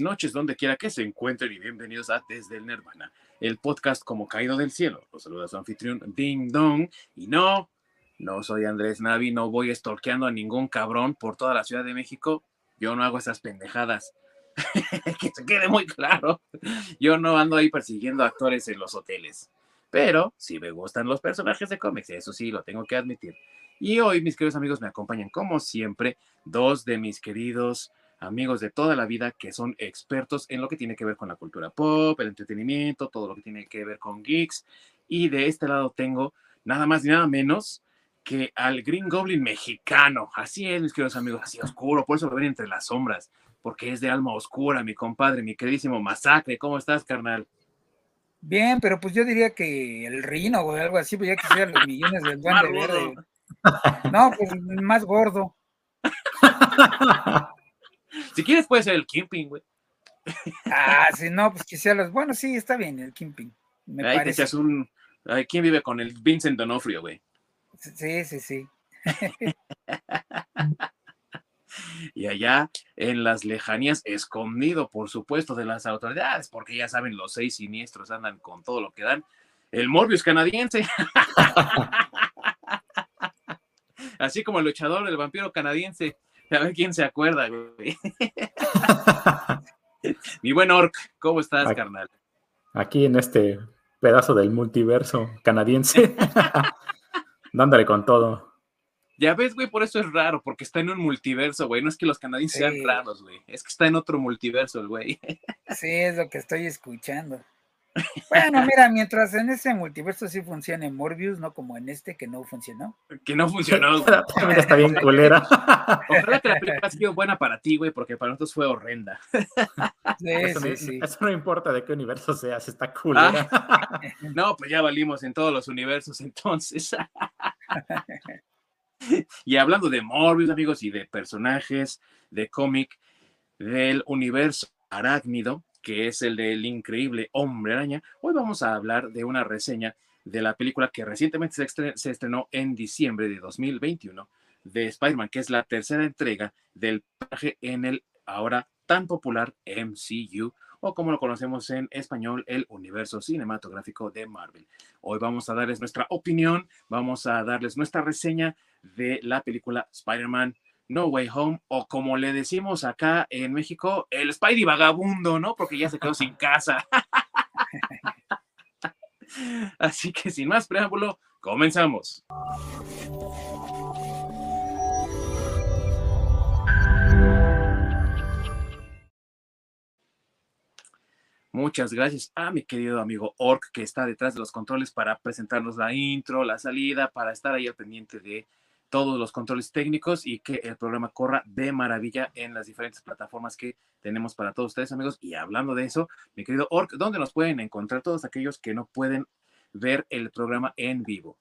noches, donde quiera que se encuentren y bienvenidos a Desde el Nirvana, el podcast como caído del cielo. Los saluda su anfitrión Ding Dong. Y no, no soy Andrés Navi, no voy estorqueando a ningún cabrón por toda la Ciudad de México. Yo no hago esas pendejadas. que se quede muy claro. Yo no ando ahí persiguiendo actores en los hoteles. Pero sí me gustan los personajes de cómics, eso sí, lo tengo que admitir. Y hoy, mis queridos amigos, me acompañan como siempre dos de mis queridos amigos de toda la vida que son expertos en lo que tiene que ver con la cultura pop, el entretenimiento, todo lo que tiene que ver con geeks. Y de este lado tengo nada más ni nada menos que al Green Goblin mexicano. Así es, mis queridos amigos, así oscuro, por eso lo ven entre las sombras, porque es de alma oscura, mi compadre, mi queridísimo Masacre. ¿Cómo estás, carnal? Bien, pero pues yo diría que el Rino o algo así, pues ya quisiera los millones del Duende Verde. No, pues más gordo. Si quieres, puede ser el Kimping, güey. Ah, sí, no, pues quisiera los. Bueno, sí, está bien el Kimping. Me Ahí parece. Te un. ¿Quién vive con el Vincent Donofrio, güey? Sí, sí, sí. y allá en las lejanías, escondido, por supuesto, de las autoridades, porque ya saben, los seis siniestros andan con todo lo que dan. El Morbius canadiense. Así como el luchador, el vampiro canadiense. A ver quién se acuerda, güey. Mi buen Orc, ¿cómo estás, carnal? Aquí en este pedazo del multiverso canadiense, dándole con todo. Ya ves, güey, por eso es raro, porque está en un multiverso, güey. No es que los canadienses sean raros, güey. Es que está en otro multiverso el güey. Sí, es lo que estoy escuchando. Bueno, mira, mientras en ese multiverso sí funciona en Morbius, no como en este que no funcionó. Que no funcionó. También está bien culera. Ojalá que la película ha sido buena para ti, güey, porque para nosotros fue horrenda. Sí, eso, sí, no, sí. eso no importa de qué universo seas, está culera. Ah. no, pues ya valimos en todos los universos entonces. y hablando de Morbius, amigos, y de personajes de cómic del universo arácnido, que es el del increíble Hombre Araña, hoy vamos a hablar de una reseña de la película que recientemente se, estrenó en diciembre de 2021 de Spider-Man, que es la tercera entrega del personaje en el ahora tan popular MCU o como lo conocemos en español, el universo cinematográfico de Marvel. Hoy vamos a darles nuestra opinión, vamos a darles nuestra reseña de la película Spider-Man no Way Home, o como le decimos acá en México, el Spidey vagabundo, ¿no? Porque ya se quedó sin casa. Así que sin más preámbulo, comenzamos. Muchas gracias a mi querido amigo Orc que está detrás de los controles para presentarnos la intro, la salida, para estar ahí al pendiente de todos los controles técnicos y que el programa corra de maravilla en las diferentes plataformas que tenemos para todos ustedes, amigos. Y hablando de eso, mi querido Orc, ¿dónde nos pueden encontrar todos aquellos que no pueden ver el programa en vivo?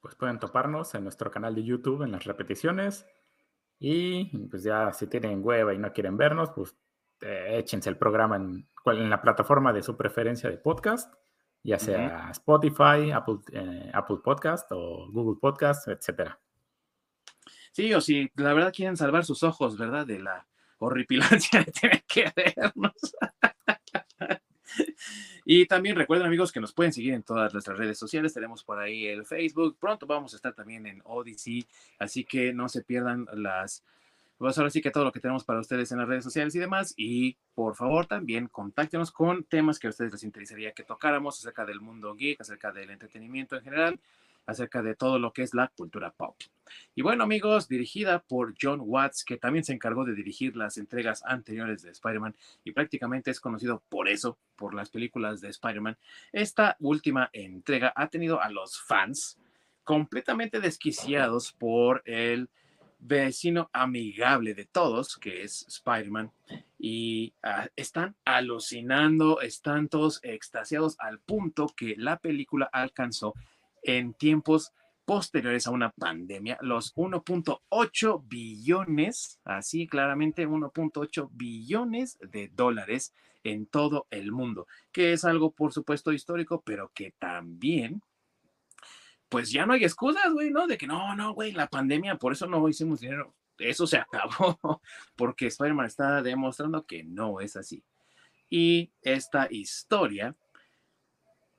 Pues pueden toparnos en nuestro canal de YouTube en las repeticiones. Y pues ya si tienen hueva y no quieren vernos, pues eh, échense el programa en, en, la plataforma de su preferencia de podcast, ya sea Spotify, Apple, eh, Apple Podcast o Google Podcast, etcétera. Sí, o si la verdad quieren salvar sus ojos, ¿verdad? De la horripilancia de tener que vernos. y también recuerden amigos que nos pueden seguir en todas nuestras redes sociales. Tenemos por ahí el Facebook. Pronto vamos a estar también en Odyssey. Así que no se pierdan las... Pues ahora sí que todo lo que tenemos para ustedes en las redes sociales y demás. Y por favor también contáctenos con temas que a ustedes les interesaría que tocáramos acerca del mundo geek, acerca del entretenimiento en general acerca de todo lo que es la cultura pop. Y bueno, amigos, dirigida por John Watts, que también se encargó de dirigir las entregas anteriores de Spider-Man y prácticamente es conocido por eso, por las películas de Spider-Man. Esta última entrega ha tenido a los fans completamente desquiciados por el vecino amigable de todos, que es Spider-Man, y ah, están alucinando, están todos extasiados al punto que la película alcanzó en tiempos posteriores a una pandemia, los 1.8 billones, así claramente 1.8 billones de dólares en todo el mundo, que es algo por supuesto histórico, pero que también, pues ya no hay excusas, güey, ¿no? De que no, no, güey, la pandemia, por eso no hicimos dinero. Eso se acabó, porque Spider-Man está demostrando que no es así. Y esta historia,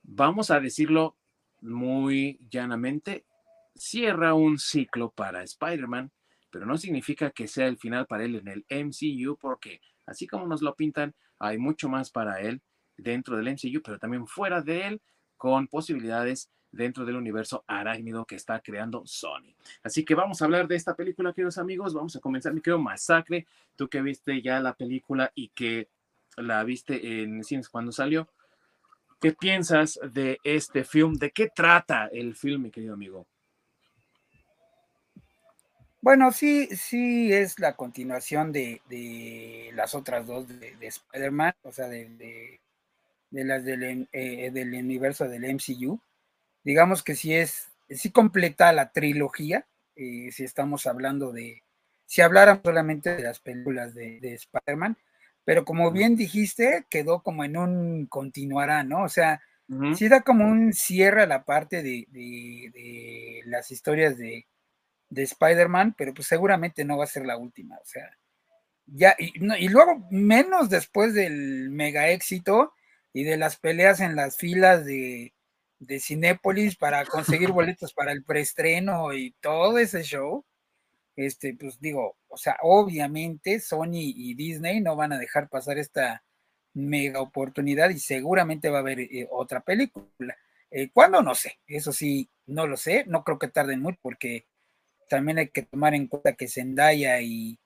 vamos a decirlo muy llanamente, cierra un ciclo para Spider-Man, pero no significa que sea el final para él en el MCU, porque así como nos lo pintan, hay mucho más para él dentro del MCU, pero también fuera de él, con posibilidades dentro del universo arácnido que está creando Sony. Así que vamos a hablar de esta película, queridos amigos. Vamos a comenzar, mi querido Masacre. Tú que viste ya la película y que la viste en cines cuando salió. ¿Qué piensas de este film? ¿De qué trata el film, mi querido amigo? Bueno, sí, sí es la continuación de, las otras dos de, Spider-Man, o sea, de, las del, eh, del universo del MCU digamos que sí es, sí completa la trilogía, eh, si estamos hablando de, si hablaran solamente de las películas de, Spider-Man, pero como bien dijiste, quedó como en un continuará, ¿no? O sea, sí da como un cierre a la parte de, las historias de, Spider-Man, pero pues seguramente no va a ser la última, o sea, ya, y, y luego menos después del mega éxito y de las peleas en las filas de, de Cinépolis para conseguir boletos para el preestreno y todo ese show, este, pues digo, o sea, obviamente Sony y Disney no van a dejar pasar esta mega oportunidad y seguramente va a haber eh, otra película. Eh, ¿Cuándo? No sé, eso sí, no lo sé, no creo que tarden mucho porque también hay que tomar en cuenta que Zendaya y,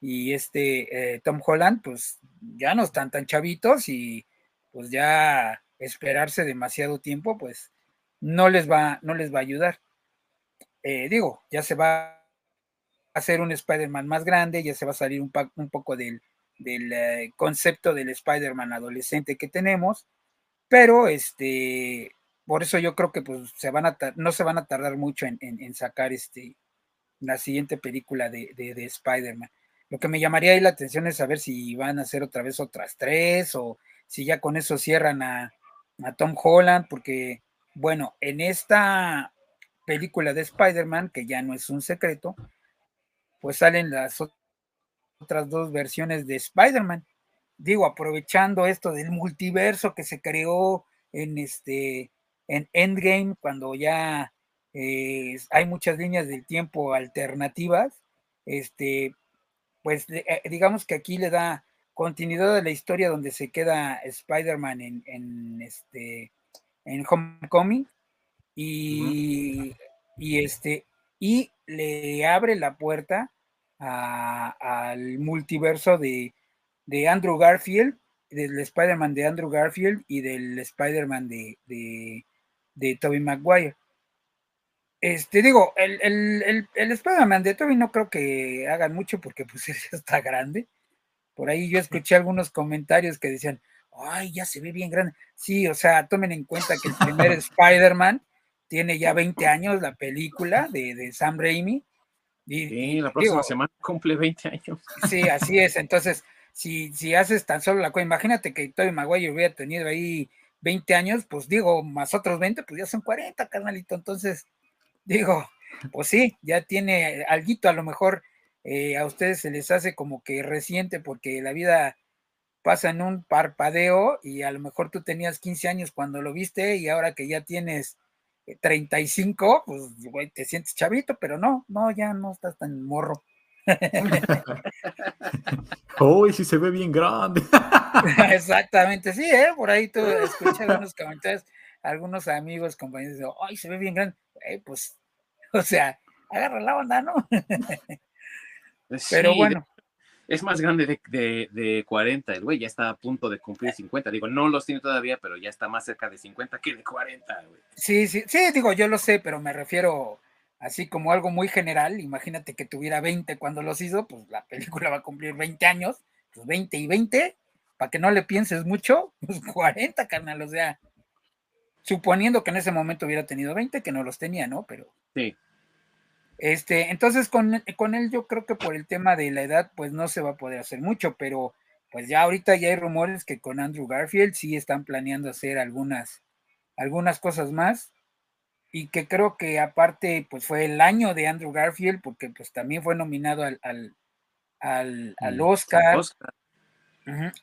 y este eh, Tom Holland, pues ya no están tan chavitos y pues ya esperarse demasiado tiempo, pues no les va, no les va a ayudar. Eh, digo, ya se va hacer un Spider-Man más grande, ya se va a salir un, poco del, eh, concepto del Spider-Man adolescente que tenemos, pero este, por eso yo creo que pues se van a no se van a tardar mucho en, sacar este la siguiente película de, de, de Spider-Man. Lo que me llamaría ahí la atención es saber si van a hacer otra vez otras tres o si ya con eso cierran a, a Tom Holland, porque, bueno, en esta película de Spider-Man, que ya no es un secreto, pues salen las otras dos versiones de Spider-Man. Digo, aprovechando esto del multiverso que se creó en este en Endgame, cuando ya eh, hay muchas líneas del tiempo alternativas, este, pues eh, digamos que aquí le da continuidad de la historia donde se queda Spider-Man en, este en Homecoming y, y, este y le abre la puerta al multiverso de, Andrew Garfield, del Spider-Man de Andrew Garfield y del Spider-Man de, de, de Tobey Maguire. Este, digo, el, el, el, Spider-Man de Tobey no creo que hagan mucho porque pues está grande. Por ahí yo escuché algunos comentarios que decían, ay, ya se ve bien grande. Sí, o sea, tomen en cuenta que el primer Spider-Man tiene ya 20 años, la película de, Sam Raimi. Y, sí, la próxima semana cumple 20 años. Sí, así es. Entonces, si, si haces tan solo la cosa, imagínate que Tobey Maguire hubiera tenido ahí 20 años, pues digo, más otros 20, pues ya son 40, carnalito. Entonces, digo, pues sí, ya tiene alguito a lo mejor eh, a ustedes se les hace como que reciente porque la vida pasa en un parpadeo y a lo mejor tú tenías 15 años cuando lo viste y ahora que ya tienes 35, eh, pues te sientes chavito, pero no, no, ya no estás tan morro. Uy, sí se ve bien grande. Exactamente, sí, ¿eh? por ahí tú escuchas algunos comentarios, algunos amigos, compañeros, dicen, ay, se ve bien grande. pues, o sea, agarra la onda, ¿no? Pero bueno. Es más grande de, de, 40, el güey ya está a punto de cumplir 50. Digo, no los tiene todavía, pero ya está más cerca de 50 que de 40, güey. Sí, sí, sí, digo, yo lo sé, pero me refiero así como algo muy general. Imagínate que tuviera 20 cuando los hizo, pues la película va a cumplir 20 años, pues 20 y 20, para que no le pienses mucho, pues 40, carnal, o sea, suponiendo que en ese momento hubiera tenido 20, que no los tenía, ¿no? Pero. Sí. Este, entonces con, con, él yo creo que por el tema de la edad, pues no se va a poder hacer mucho, pero pues ya ahorita ya hay rumores que con Andrew Garfield sí están planeando hacer algunas, algunas cosas más. Y que creo que aparte pues fue el año de Andrew Garfield porque pues también fue nominado al, al, al, mm, Oscar.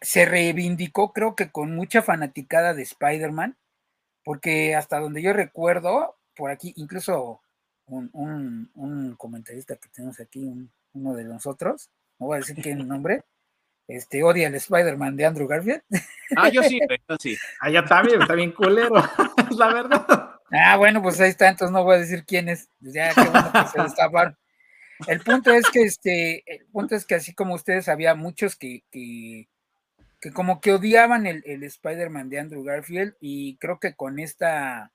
se reivindicó, creo que con mucha fanaticada de Spider-Man, porque hasta donde yo recuerdo, por aquí, incluso un, comentarista que tenemos aquí, uno de nosotros, no voy a decir quién nombre, este, odia el Spider-Man de Andrew Garfield. Ah, yo sí, yo sí. Ah, ya está bien, está bien culero, es la verdad. Ah, bueno, pues ahí está, entonces no voy a decir quién es. Pues ya, qué bueno que se destaparon. El punto es que este, el punto es que así como ustedes había muchos que, que, como que odiaban el, el Spider-Man de Andrew Garfield, y creo que con esta,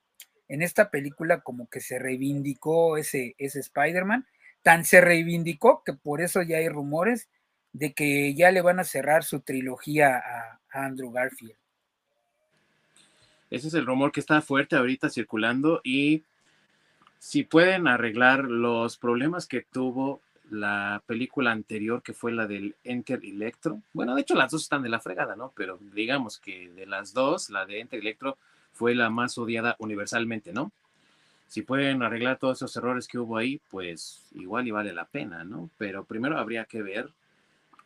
en esta película como que se reivindicó ese, ese Spider-Man, tan se reivindicó que por eso ya hay rumores de que ya le van a cerrar su trilogía a, Andrew Garfield. Ese es el rumor que está fuerte ahorita circulando y si pueden arreglar los problemas que tuvo la película anterior que fue la del Enter Electro. Bueno, de hecho las dos están de la fregada, ¿no? Pero digamos que de las dos, la de Enter Electro fue la más odiada universalmente, ¿no? Si pueden arreglar todos esos errores que hubo ahí, pues igual y vale la pena, ¿no? Pero primero habría que ver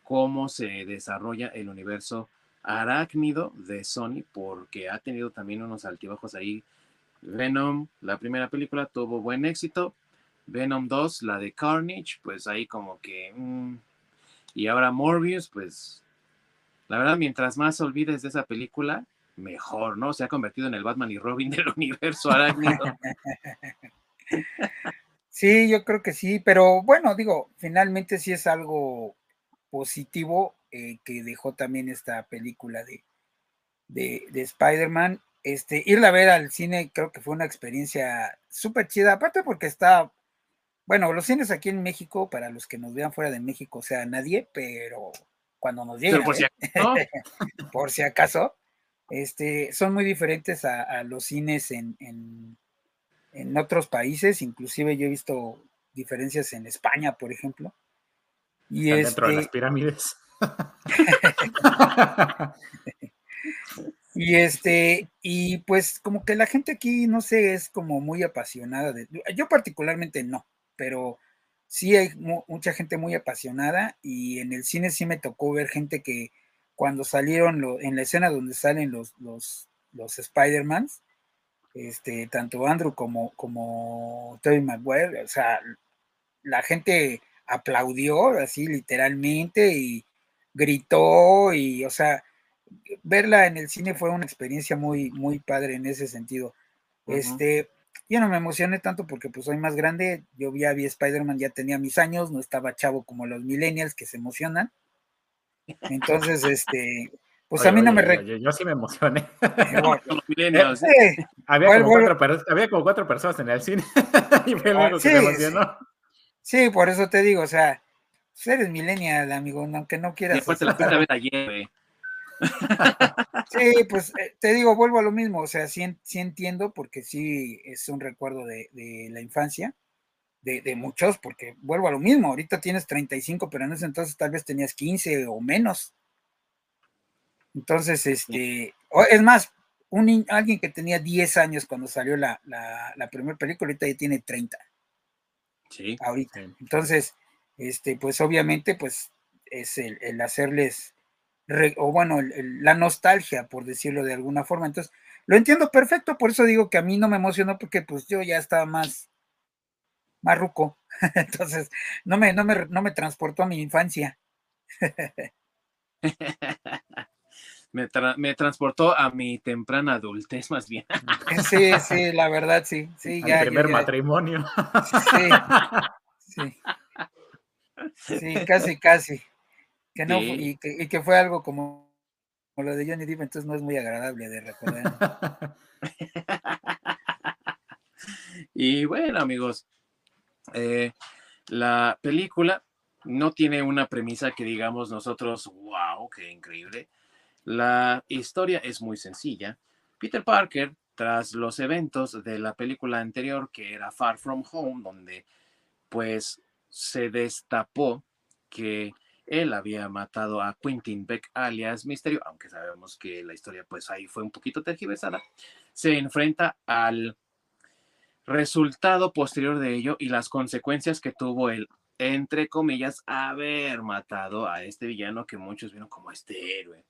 cómo se desarrolla el universo arácnido de Sony, porque ha tenido también unos altibajos ahí. Venom, la primera película, tuvo buen éxito. Venom 2, la de Carnage, pues ahí como que... Mm, y ahora Morbius, pues la verdad, mientras más olvides de esa película, mejor, ¿no? Se ha convertido en el Batman y Robin del universo arácnido. Sí, yo creo que sí, pero bueno, digo, finalmente sí es algo positivo eh, que dejó también esta película de, de, Spider-Man. Este, irla a ver al cine creo que fue una experiencia súper chida, aparte porque está, bueno, los cines aquí en México, para los que nos vean fuera de México, o sea, nadie, pero cuando nos llega, por, si por, si acaso, este, son muy diferentes a, los cines en, en, en otros países, inclusive yo he visto diferencias en España, por ejemplo, y dentro de las este pirámides. y este, y pues como que la gente aquí, no sé, es como muy apasionada de, yo particularmente no, pero sí hay mucha gente muy apasionada y en el cine sí me tocó ver gente que cuando salieron en la escena donde salen los, los, los Spider-Mans, este, tanto Andrew como, como Tobey Maguire, o sea, la gente aplaudió así literalmente y gritó y, o sea, verla en el cine fue una experiencia muy, muy padre en ese sentido. Este, yo no me emocioné tanto porque pues soy más grande, yo ya vi Spider-Man, ya tenía mis años, no estaba chavo como los millennials que se emocionan. Entonces, este, pues a mí no me... yo, sí me emocioné. había, como cuatro, personas en el cine y fue ah, que emocionó. Sí, por eso te digo, o sea, pues, eres millennial, amigo, aunque no quieras. Después te la ver ayer, Sí, pues eh, te digo, vuelvo a lo mismo, o sea, sí, entiendo, porque sí es un recuerdo de, la infancia, de, muchos, porque vuelvo a lo mismo, ahorita tienes 35, pero en ese entonces tal vez tenías 15 o menos. Entonces, este, es más, un, alguien que tenía 10 años cuando salió la, la primera película, ahorita ya tiene 30. Sí. Ahorita. Entonces, este, pues obviamente, pues es el, hacerles, o bueno, la nostalgia, por decirlo de alguna forma. Entonces, lo entiendo perfecto, por eso digo que a mí no me emocionó, porque pues yo ya estaba más, más ruco. Entonces, no me, no me, no me transportó a mi infancia. me, me, transportó a mi temprana adultez, más bien. Sí, sí, la verdad, sí. sí ya, primer matrimonio. Sí, sí. Sí, casi, casi. Que no, y, que, fue algo como, lo de Johnny Depp, entonces no es muy agradable de recordar. y bueno, amigos, eh, la película no tiene una premisa que digamos nosotros, wow, qué increíble la historia es muy sencilla. Peter Parker, tras los eventos de la película anterior, que era Far From Home, donde pues se destapó que él había matado a Quentin Beck alias Misterio, aunque sabemos que la historia pues ahí fue un poquito tergiversada, se enfrenta al resultado posterior de ello y las consecuencias que tuvo el entre comillas, haber matado a este villano que muchos vieron como este héroe.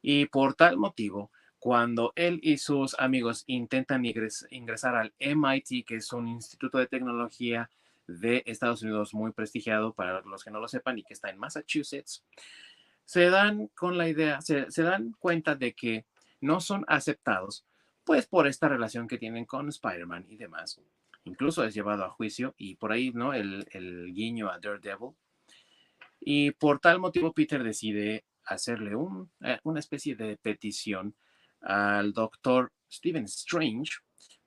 Y por tal motivo, cuando él y sus amigos intentan ingresar al MIT, que es un instituto de tecnología de Estados Unidos muy prestigiado para los que no lo sepan y que está en Massachusetts, se dan con la idea, se, dan cuenta de que no son aceptados, pues por esta relación que tienen con Spider-Man y demás. Incluso es llevado a juicio y por ahí, ¿no? El, el guiño a Daredevil. Y por tal motivo Peter decide hacerle un, eh, una especie de petición al doctor Stephen Strange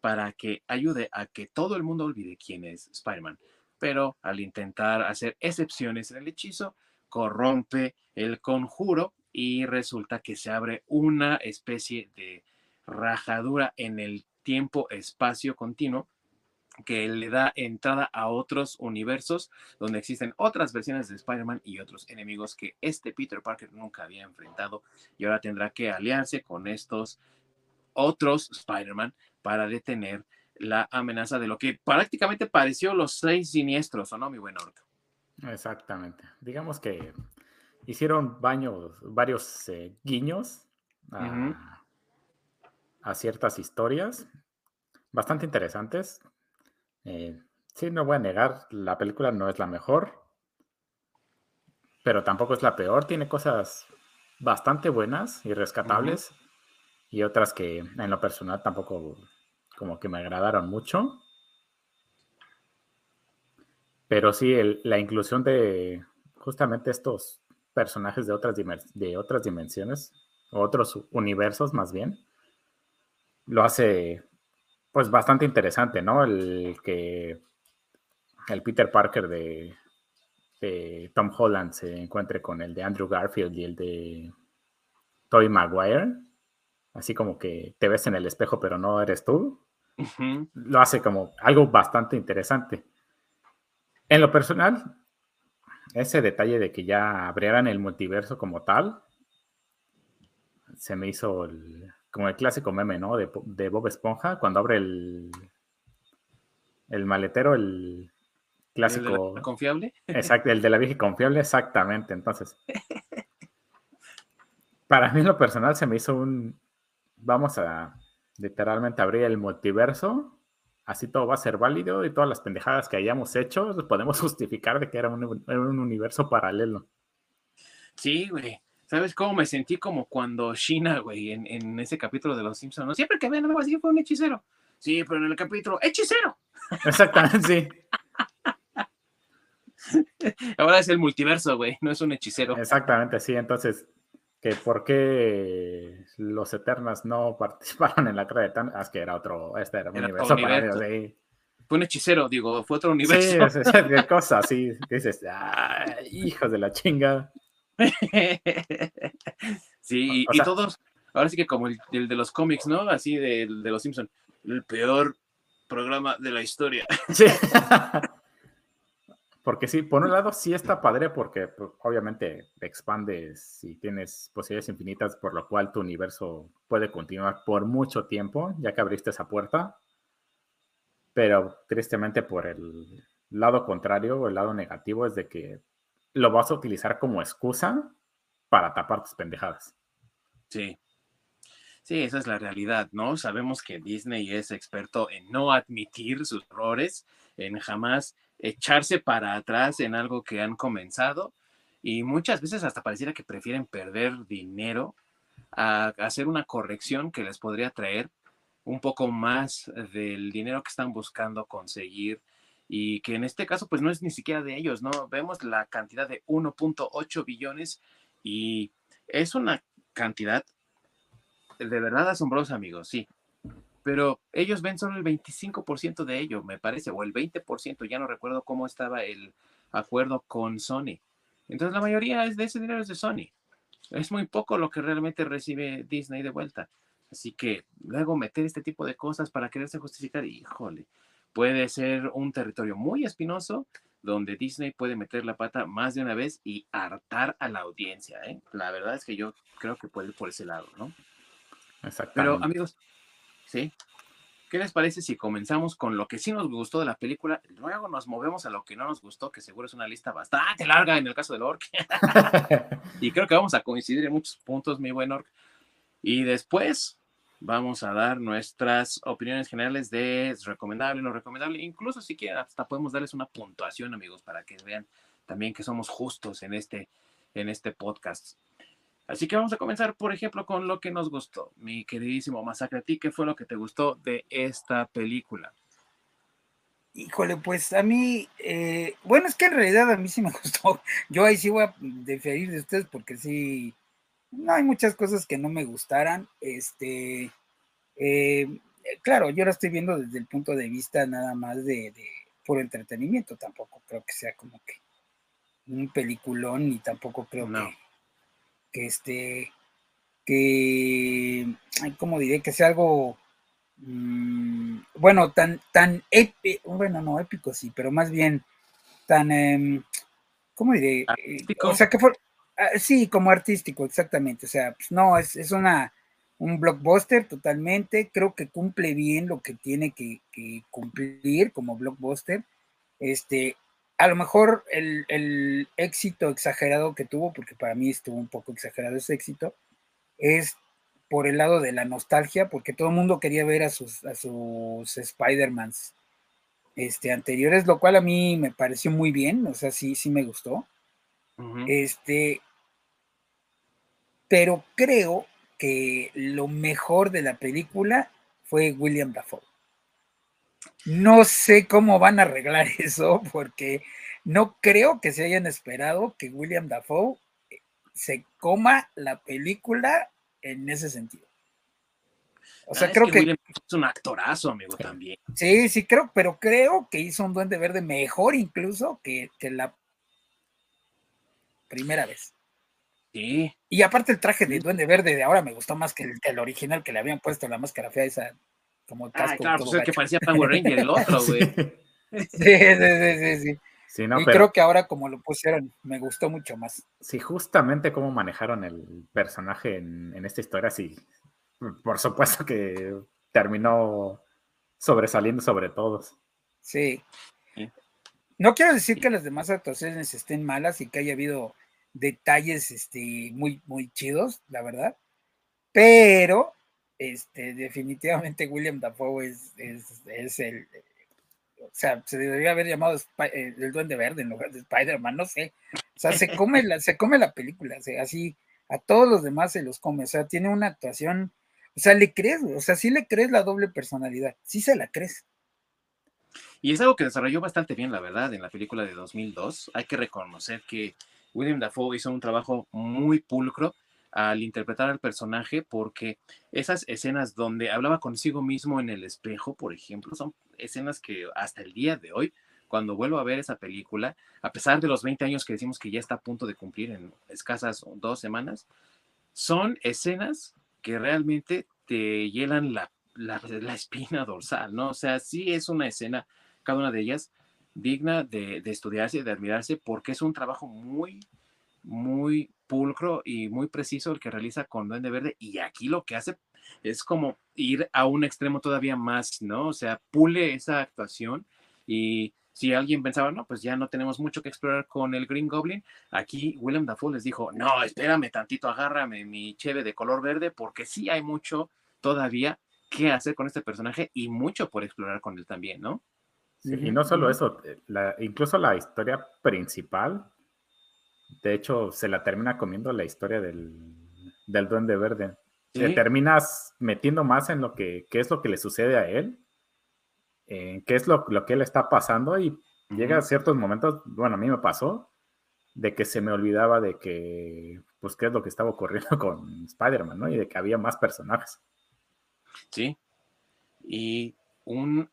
para que ayude a que todo el mundo olvide quién es Spider-Man. Pero al intentar hacer excepciones en el hechizo, corrompe el conjuro y resulta que se abre una especie de rajadura en el tiempo-espacio continuo que le da entrada a otros universos donde existen otras versiones de Spider-Man y otros enemigos que este Peter Parker nunca había enfrentado y ahora tendrá que aliarse con estos otros Spider-Man para detener la amenaza de lo que prácticamente pareció los seis siniestros, ¿o no, mi buen Orca? Exactamente. Digamos que hicieron baños, varios eh, guiños a, a ciertas historias bastante interesantes eh, sí, no voy a negar, la película no es la mejor, pero tampoco es la peor. Tiene cosas bastante buenas y rescatables y otras que en lo personal tampoco como que me agradaron mucho. Pero sí, la inclusión de justamente estos personajes de otras, de otras dimensiones, otros universos más bien, lo hace pues bastante interesante, ¿no? El que el Peter Parker de, Tom Holland se encuentre con el de Andrew Garfield y el de Tobey Maguire, así como que te ves en el espejo pero no eres tú, lo hace como algo bastante interesante. En lo personal, ese detalle de que ya abrieran el multiverso como tal, se me hizo el, como el clásico meme, ¿no? De, Bob Esponja, cuando abre el, el maletero, el clásico. ¿El confiable? Exacto, el de la vieja confiable, exactamente. Entonces, para mí en lo personal se me hizo un. Vamos a literalmente abrir el multiverso. Así todo va a ser válido y todas las pendejadas que hayamos hecho podemos justificar de que era un, un universo paralelo. Sí, güey. ¿Sabes cómo me sentí como cuando Shina, güey, en, ese capítulo de Los Simpsons? ¿no? Siempre que ven algo así fue un hechicero. Sí, pero en el capítulo, ¡hechicero! Exactamente, sí. Ahora es el multiverso, güey, no es un hechicero. Exactamente, sí. Entonces, que ¿por qué los Eternas no participaron en la cara de Tan? Ah, es que era otro, este era un universo, Fue un hechicero, digo, fue otro universo. Sí, es, qué cosa, sí. Dices, hijos de la chinga. sí, y, todos, ahora sí que como el, de los cómics, ¿no? Así de, de los Simpsons, el peor programa de la historia. Sí. porque sí, por un lado sí está padre porque pues, obviamente expandes y tienes posibilidades infinitas por lo cual tu universo puede continuar por mucho tiempo, ya que abriste esa puerta. Pero tristemente por el lado contrario o el lado negativo es de que lo vas a utilizar como excusa para tapar tus pendejadas. Sí. Sí, esa es la realidad, ¿no? Sabemos que Disney es experto en no admitir sus errores, en jamás echarse para atrás en algo que han comenzado y muchas veces hasta pareciera que prefieren perder dinero a hacer una corrección que les podría traer un poco más del dinero que están buscando conseguir y que en este caso pues no es ni siquiera de ellos, ¿no? Vemos la cantidad de 1.8 billones y es una cantidad de verdad asombrosa, amigos, sí. Pero ellos ven solo el 25% de ello, me parece, o el 20%, ya no recuerdo cómo estaba el acuerdo con Sony. Entonces la mayoría es de ese dinero es de Sony. Es muy poco lo que realmente recibe Disney de vuelta. Así que luego meter este tipo de cosas para quererse justificar, híjole, puede ser un territorio muy espinoso donde Disney puede meter la pata más de una vez y hartar a la audiencia. ¿eh? La verdad es que yo creo que puede ir por ese lado, ¿no? Exacto. Pero amigos, ¿sí? ¿qué les parece si comenzamos con lo que sí nos gustó de la película? Luego nos movemos a lo que no nos gustó, que seguro es una lista bastante larga en el caso del Orc. y creo que vamos a coincidir en muchos puntos, mi buen Orc. Y después vamos a dar nuestras opiniones generales de recomendable, no recomendable. Incluso si quieren, hasta podemos darles una puntuación, amigos, para que vean también que somos justos en este, en este podcast. Así que vamos a comenzar, por ejemplo, con lo que nos gustó. Mi queridísimo Masacre, ¿a ti qué fue lo que te gustó de esta película? Híjole, pues a mí, eh, bueno, es que en realidad a mí sí me gustó. Yo ahí sí voy a diferir de ustedes porque sí, no hay muchas cosas que no me gustaran. Este, eh, claro, yo lo estoy viendo desde el punto de vista nada más de, de puro entretenimiento. Tampoco creo que sea como que un peliculón, ni tampoco creo que que este, que, ¿cómo diré? Que sea algo, mm, bueno, tan, tan épico, bueno, no épico sí, pero más bien tan, eh, ¿cómo diré? ¿Artístico? O sea, que fue, ah, sí, como artístico, exactamente, o sea, pues no, es, es una, un blockbuster totalmente, creo que cumple bien lo que tiene que, cumplir como blockbuster, este, a lo mejor el, éxito exagerado que tuvo, porque para mí estuvo un poco exagerado ese éxito, es por el lado de la nostalgia, porque todo el mundo quería ver a sus, a sus Spider-Mans este, anteriores, lo cual a mí me pareció muy bien, o sea, sí, sí me gustó. Este, pero creo que lo mejor de la película fue William Dafoe. No sé cómo van a arreglar eso, porque no creo que se hayan esperado que William Dafoe eh, se coma la película en ese sentido. O sea, creo que, es un actorazo, amigo, también. Sí, sí, creo, pero creo que hizo un Duende Verde mejor incluso que, la primera vez. Sí. Y aparte el traje de Duende Verde de ahora me gustó más que el, que el original que le habían puesto la máscara fea esa como Ah, claro, pues el que parecía Power Ranger, el otro, güey. sí, sí, sí, sí. y creo que ahora como lo pusieron, me gustó mucho más. Sí, justamente cómo manejaron el personaje en, esta historia, sí, por supuesto que terminó sobresaliendo sobre todos. Sí. No quiero decir que las demás actuaciones estén malas y que haya habido detalles este, muy, muy chidos, la verdad. Pero este, definitivamente William Dafoe es, es, el, o sea, se debería haber llamado eh, el Duende Verde en lugar de Spider-Man, no sé. O sea, se come la, se come la película, así a todos los demás se los come, o sea, tiene una actuación, o sea, le crees, o sea, sí le crees la doble personalidad, sí se la crees. Y es algo que desarrolló bastante bien, la verdad, en la película de 2002. Hay que reconocer que William Dafoe hizo un trabajo muy pulcro al interpretar al personaje, porque esas escenas donde hablaba consigo mismo en el espejo, por ejemplo, son escenas que hasta el día de hoy, cuando vuelvo a ver esa película, a pesar de los 20 años que decimos que ya está a punto de cumplir en escasas dos semanas, son escenas que realmente te hielan la, la, espina dorsal, ¿no? O sea, sí es una escena, cada una de ellas, digna de, de estudiarse y de admirarse, porque es un trabajo muy, muy pulcro y muy preciso el que realiza con Duende Verde y aquí lo que hace es como ir a un extremo todavía más, ¿no? O sea, pule esa actuación y si alguien pensaba, no, pues ya no tenemos mucho que explorar con el Green Goblin, aquí William Dafoe les dijo, no, espérame tantito, agárrame mi cheve de color verde porque sí hay mucho todavía que hacer con este personaje y mucho por explorar con él también, ¿no? Y no solo eso, eh, incluso la historia principal de hecho, se la termina comiendo la historia del, duende verde. Te terminas metiendo más en lo que qué es lo que le sucede a él, en qué es lo, lo que él está pasando y llega a ciertos momentos, bueno, a mí me pasó, de que se me olvidaba de que, pues, qué es lo que estaba ocurriendo con Spider-Man, ¿no? Y de que había más personajes. Sí. Y un,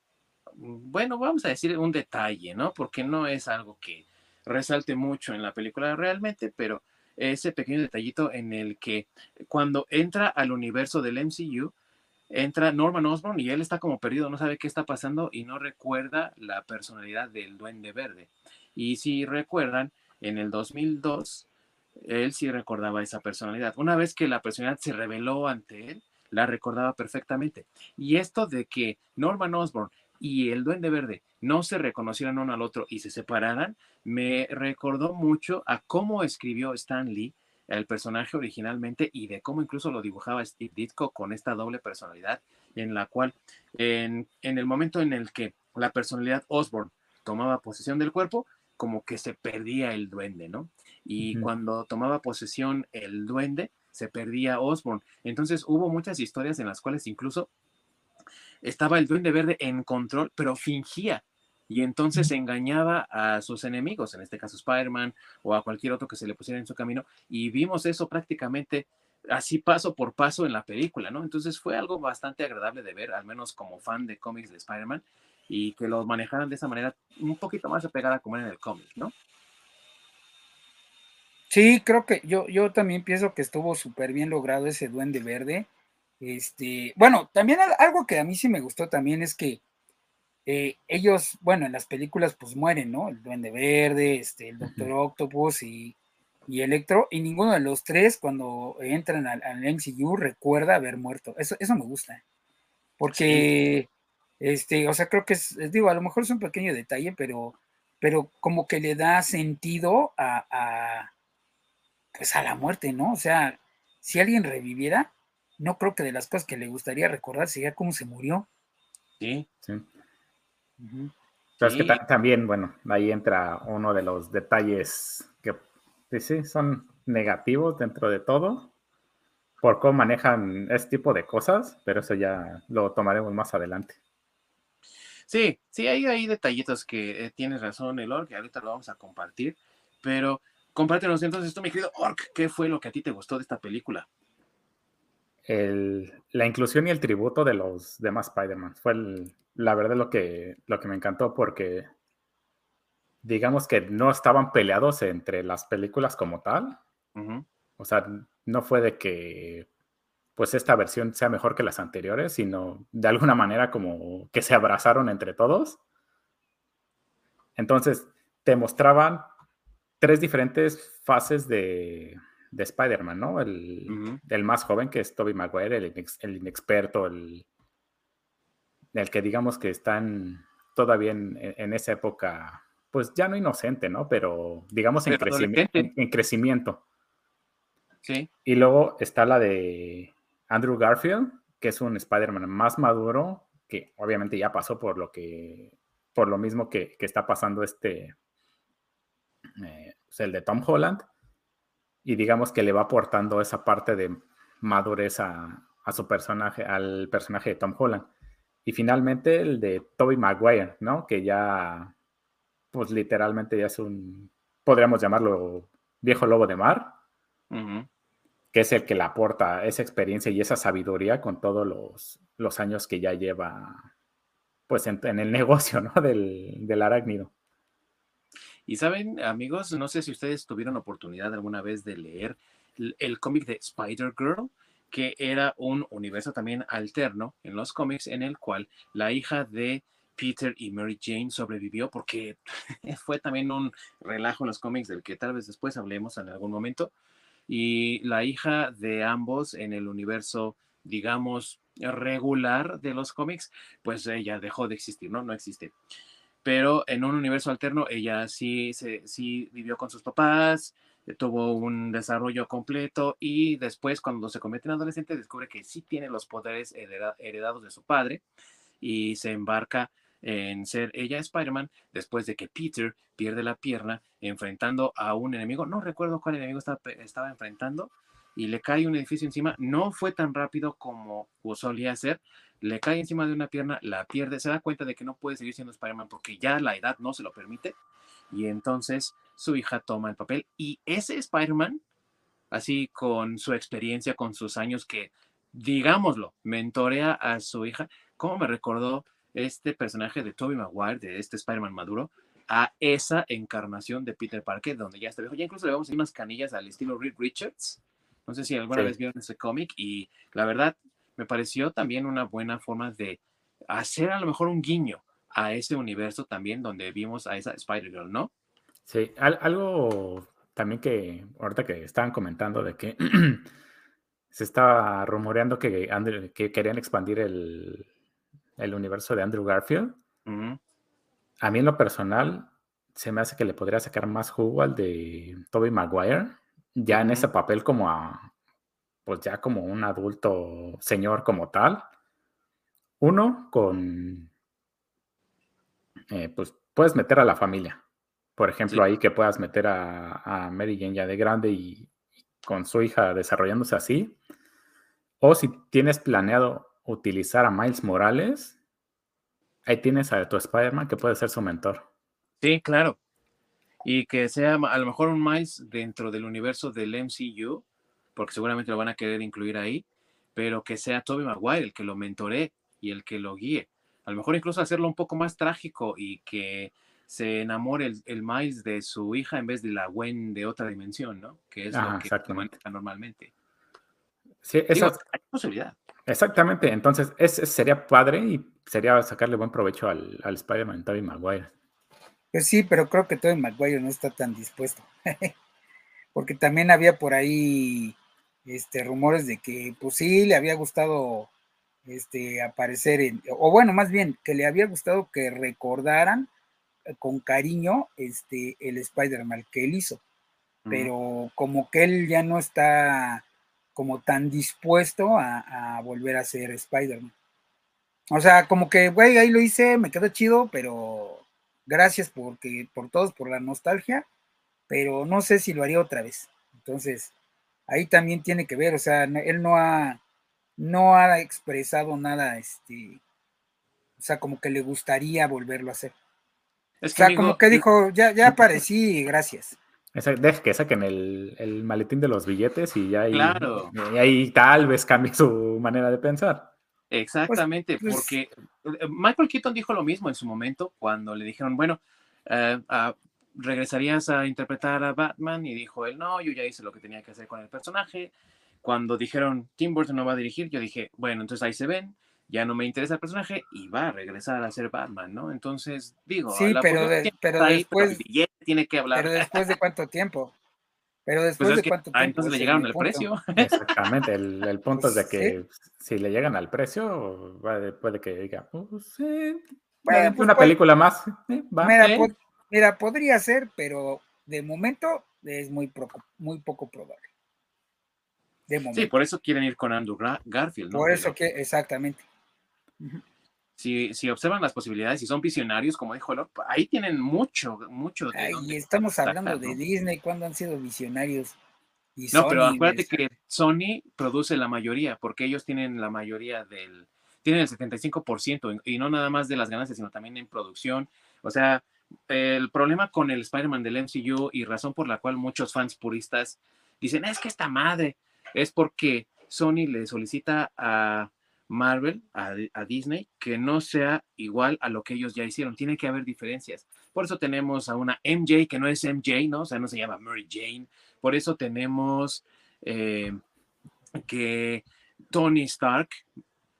bueno, vamos a decir un detalle, ¿no? Porque no es algo que resalte mucho en la película realmente, pero ese pequeño detallito en el que cuando entra al universo del MCU, entra Norman Osborn y él está como perdido, no sabe qué está pasando y no recuerda la personalidad del duende verde. Y si recuerdan, en el 2002, él sí recordaba esa personalidad. Una vez que la personalidad se reveló ante él, la recordaba perfectamente. Y esto de que Norman Osborn y el Duende Verde no se reconocieran uno al otro y se separaran, me recordó mucho a cómo escribió Stan Lee el personaje originalmente y de cómo incluso lo dibujaba Steve Ditko con esta doble personalidad en la cual en, en el momento en el que la personalidad Osborn tomaba posesión del cuerpo, como que se perdía el duende, ¿no? Y cuando tomaba posesión el duende, se perdía Osborn. Entonces hubo muchas historias en las cuales incluso estaba el duende verde en control, pero fingía. Y entonces engañaba a sus enemigos, en este caso Spider-Man o a cualquier otro que se le pusiera en su camino. Y vimos eso prácticamente así paso por paso en la película, ¿no? Entonces fue algo bastante agradable de ver, al menos como fan de cómics de Spider-Man, y que los manejaran de esa manera un poquito más apegada como en el cómic, ¿no? Sí, creo que yo, yo también pienso que estuvo súper bien logrado ese duende verde. Este, bueno, también algo que a mí sí me gustó también es que eh, ellos, bueno, en las películas pues mueren, ¿no? El duende verde, este, el Doctor Octopus y, y, Electro, y ninguno de los tres cuando entran al, al MCU recuerda haber muerto. Eso, eso me gusta. Porque este, o sea, creo que es, digo, a lo mejor es un pequeño detalle, pero, pero como que le da sentido a, pues a la muerte, ¿no? O sea, si alguien reviviera, no creo que de las cosas que le gustaría recordar sería cómo se murió. Sí. Sí. que también, bueno, ahí entra uno de los detalles que pues sí son negativos dentro de todo por cómo manejan este tipo de cosas, pero eso ya lo tomaremos más adelante. Sí, sí, hay, hay detallitos que eh, tienes razón, Elor, que ahorita lo vamos a compartir, pero compártenos entonces tú, mi querido Ork, ¿qué fue lo que a ti te gustó de esta película? La inclusión y el tributo de los demás Spider-Man. Fue la verdad lo que, lo que me encantó porque digamos que no estaban peleados entre las películas como tal. O sea, no fue de que pues esta versión sea mejor que las anteriores, sino de alguna manera como que se abrazaron entre todos. Entonces, te mostraban tres diferentes fases de, Spider-Man, ¿no? El, más joven, que es Tobey Maguire, el, inexperto, el, el, que digamos que están todavía en, esa época, pues ya no inocente, ¿no? Pero digamos en, en crecimiento. Sí. Y luego está la de Andrew Garfield, que es un Spider-Man más maduro, que obviamente ya pasó por lo que, por lo mismo que, está pasando este, eh, pues, el de Tom Holland, y digamos que le va aportando esa parte de madurez a, su personaje, al personaje de Tom Holland. Y finalmente el de Tobey Maguire, ¿no? Que ya, pues literalmente ya es un, podríamos llamarlo viejo lobo de mar que es el que le aporta esa experiencia y esa sabiduría con todos los, años que ya lleva pues en, el negocio ¿no? del, del, arácnido. Y saben, amigos, no sé si ustedes tuvieron oportunidad alguna vez de leer el, cómic de Spider-Girl, que era un universo también alterno en los cómics en el cual la hija de Peter y Mary Jane sobrevivió porque fue también un relajo en los cómics del que tal vez después hablemos en algún momento y la hija de ambos en el universo, digamos, regular de los cómics, pues ella dejó de existir, ¿no? No existe. Pero en un universo alterno, ella sí, se, sí vivió con sus papás, eh, tuvo un desarrollo completo y después cuando se convierte en adolescente descubre que sí tiene los poderes heredados de su padre y se embarca en ser ella Spider-Man después de que Peter pierde la pierna enfrentando a un enemigo. No recuerdo cuál enemigo estaba, enfrentando y le cae un edificio encima. No fue tan rápido como solía ser. Le cae encima de una pierna, la pierde, se da cuenta de que no puede seguir siendo Spider-Man porque ya la edad no se lo permite. Y entonces su hija toma el papel y ese Spider-Man, así con su experiencia, con sus años que, digámoslo, mentorea a su hija, como me recordó este personaje de Tobey Maguire, de este Spider-Man maduro, a esa encarnación de Peter Parker, donde ya está viejo. Ya incluso le vamos a unas canillas al estilo Reed Richards. No sé si alguna vez vieron ese cómic y la verdad me pareció también una buena forma de hacer a lo mejor un guiño a ese universo también donde vimos a esa Spider-Girl, ¿no? Sí, algo también que ahorita que estaban comentando de que se estaba rumoreando que, que querían expandir el, el, universo de Andrew Garfield. A mí en lo personal se me hace que le podría sacar más jugo al de Toby Maguire, ya en ese papel como a, pues ya como un adulto señor como tal. Uno, con, eh, pues puedes meter a la familia. Por ejemplo, ahí que puedas meter a, a Mary Jane ya de grande y, con su hija desarrollándose así. O si tienes planeado utilizar a Miles Morales, ahí tienes a tu Spider-Man que puede ser su mentor. Sí, claro. Y que sea a lo mejor un Miles dentro del universo del MCU, porque seguramente lo van a querer incluir ahí, pero que sea Toby Maguire el que lo mentore y el que lo guíe. A lo mejor incluso hacerlo un poco más trágico y que se enamore el, el, Miles de su hija en vez de la Gwen de otra dimensión, ¿no? Que es lo que maneja normalmente. Sí, esa hay posibilidad. Exactamente, entonces ese sería padre y sería sacarle buen provecho al, al Spider-Man Tobey Maguire. Pues sí, pero creo que Tobey Maguire no está tan dispuesto. Porque también había por ahí este, rumores de que, pues sí, le había gustado este, aparecer en, o bueno, más bien, que le había gustado que recordaran eh, con cariño este, el Spider-Man que él hizo. Pero como que él ya no está como tan dispuesto a, volver a ser Spider-Man. O sea, como que, güey, ahí lo hice, me quedó chido, pero gracias porque, por todos, por la nostalgia, pero no sé si lo haría otra vez. Entonces, ahí también tiene que ver, o sea, él no ha, no ha expresado nada, este, o sea, como que le gustaría volverlo a hacer. o sea, como que dijo, ya, ya aparecí, gracias. Deja que saquen el, el, maletín de los billetes y ya ahí, y ahí tal vez cambie su manera de pensar. Exactamente, pues, pues porque eh, Michael Keaton dijo lo mismo en su momento cuando le dijeron, bueno, eh, ah, regresarías a interpretar a Batman y dijo él, no, yo ya hice lo que tenía que hacer con el personaje. Cuando dijeron, Tim Burton no va a dirigir, yo dije, bueno, entonces ahí se ven, ya no me interesa el personaje y va a regresar a ser Batman, ¿no? Entonces, digo, sí, pero, pero después tiene que hablar. Pero después de cuánto tiempo? Pero pues después de cuánto ah, tiempo. entonces le llegaron al precio. Exactamente, el, punto es de que si le llegan al precio, puede que diga, pues, bueno, pues una película más. Mira, podría ser, pero de momento es muy, muy poco probable. Sí, por eso quieren ir con Andrew Garfield. ¿no? Por eso que, exactamente si, si observan las posibilidades y son visionarios, como dijo Lord, ahí tienen mucho, mucho. y estamos hablando de Disney, cuando han sido visionarios? no, pero acuérdate que Sony produce la mayoría, porque ellos tienen la mayoría del, tienen el 75%, y no nada más de las ganancias, sino también en producción. O sea, el problema con el Spider-Man del MCU y razón por la cual muchos fans puristas dicen, es que esta madre, es porque Sony le solicita a Marvel, a, Disney, que no sea igual a lo que ellos ya hicieron. Tiene que haber diferencias. Por eso tenemos a una MJ que no es MJ, ¿no? O sea, no se llama Mary Jane. Por eso tenemos eh, que Tony Stark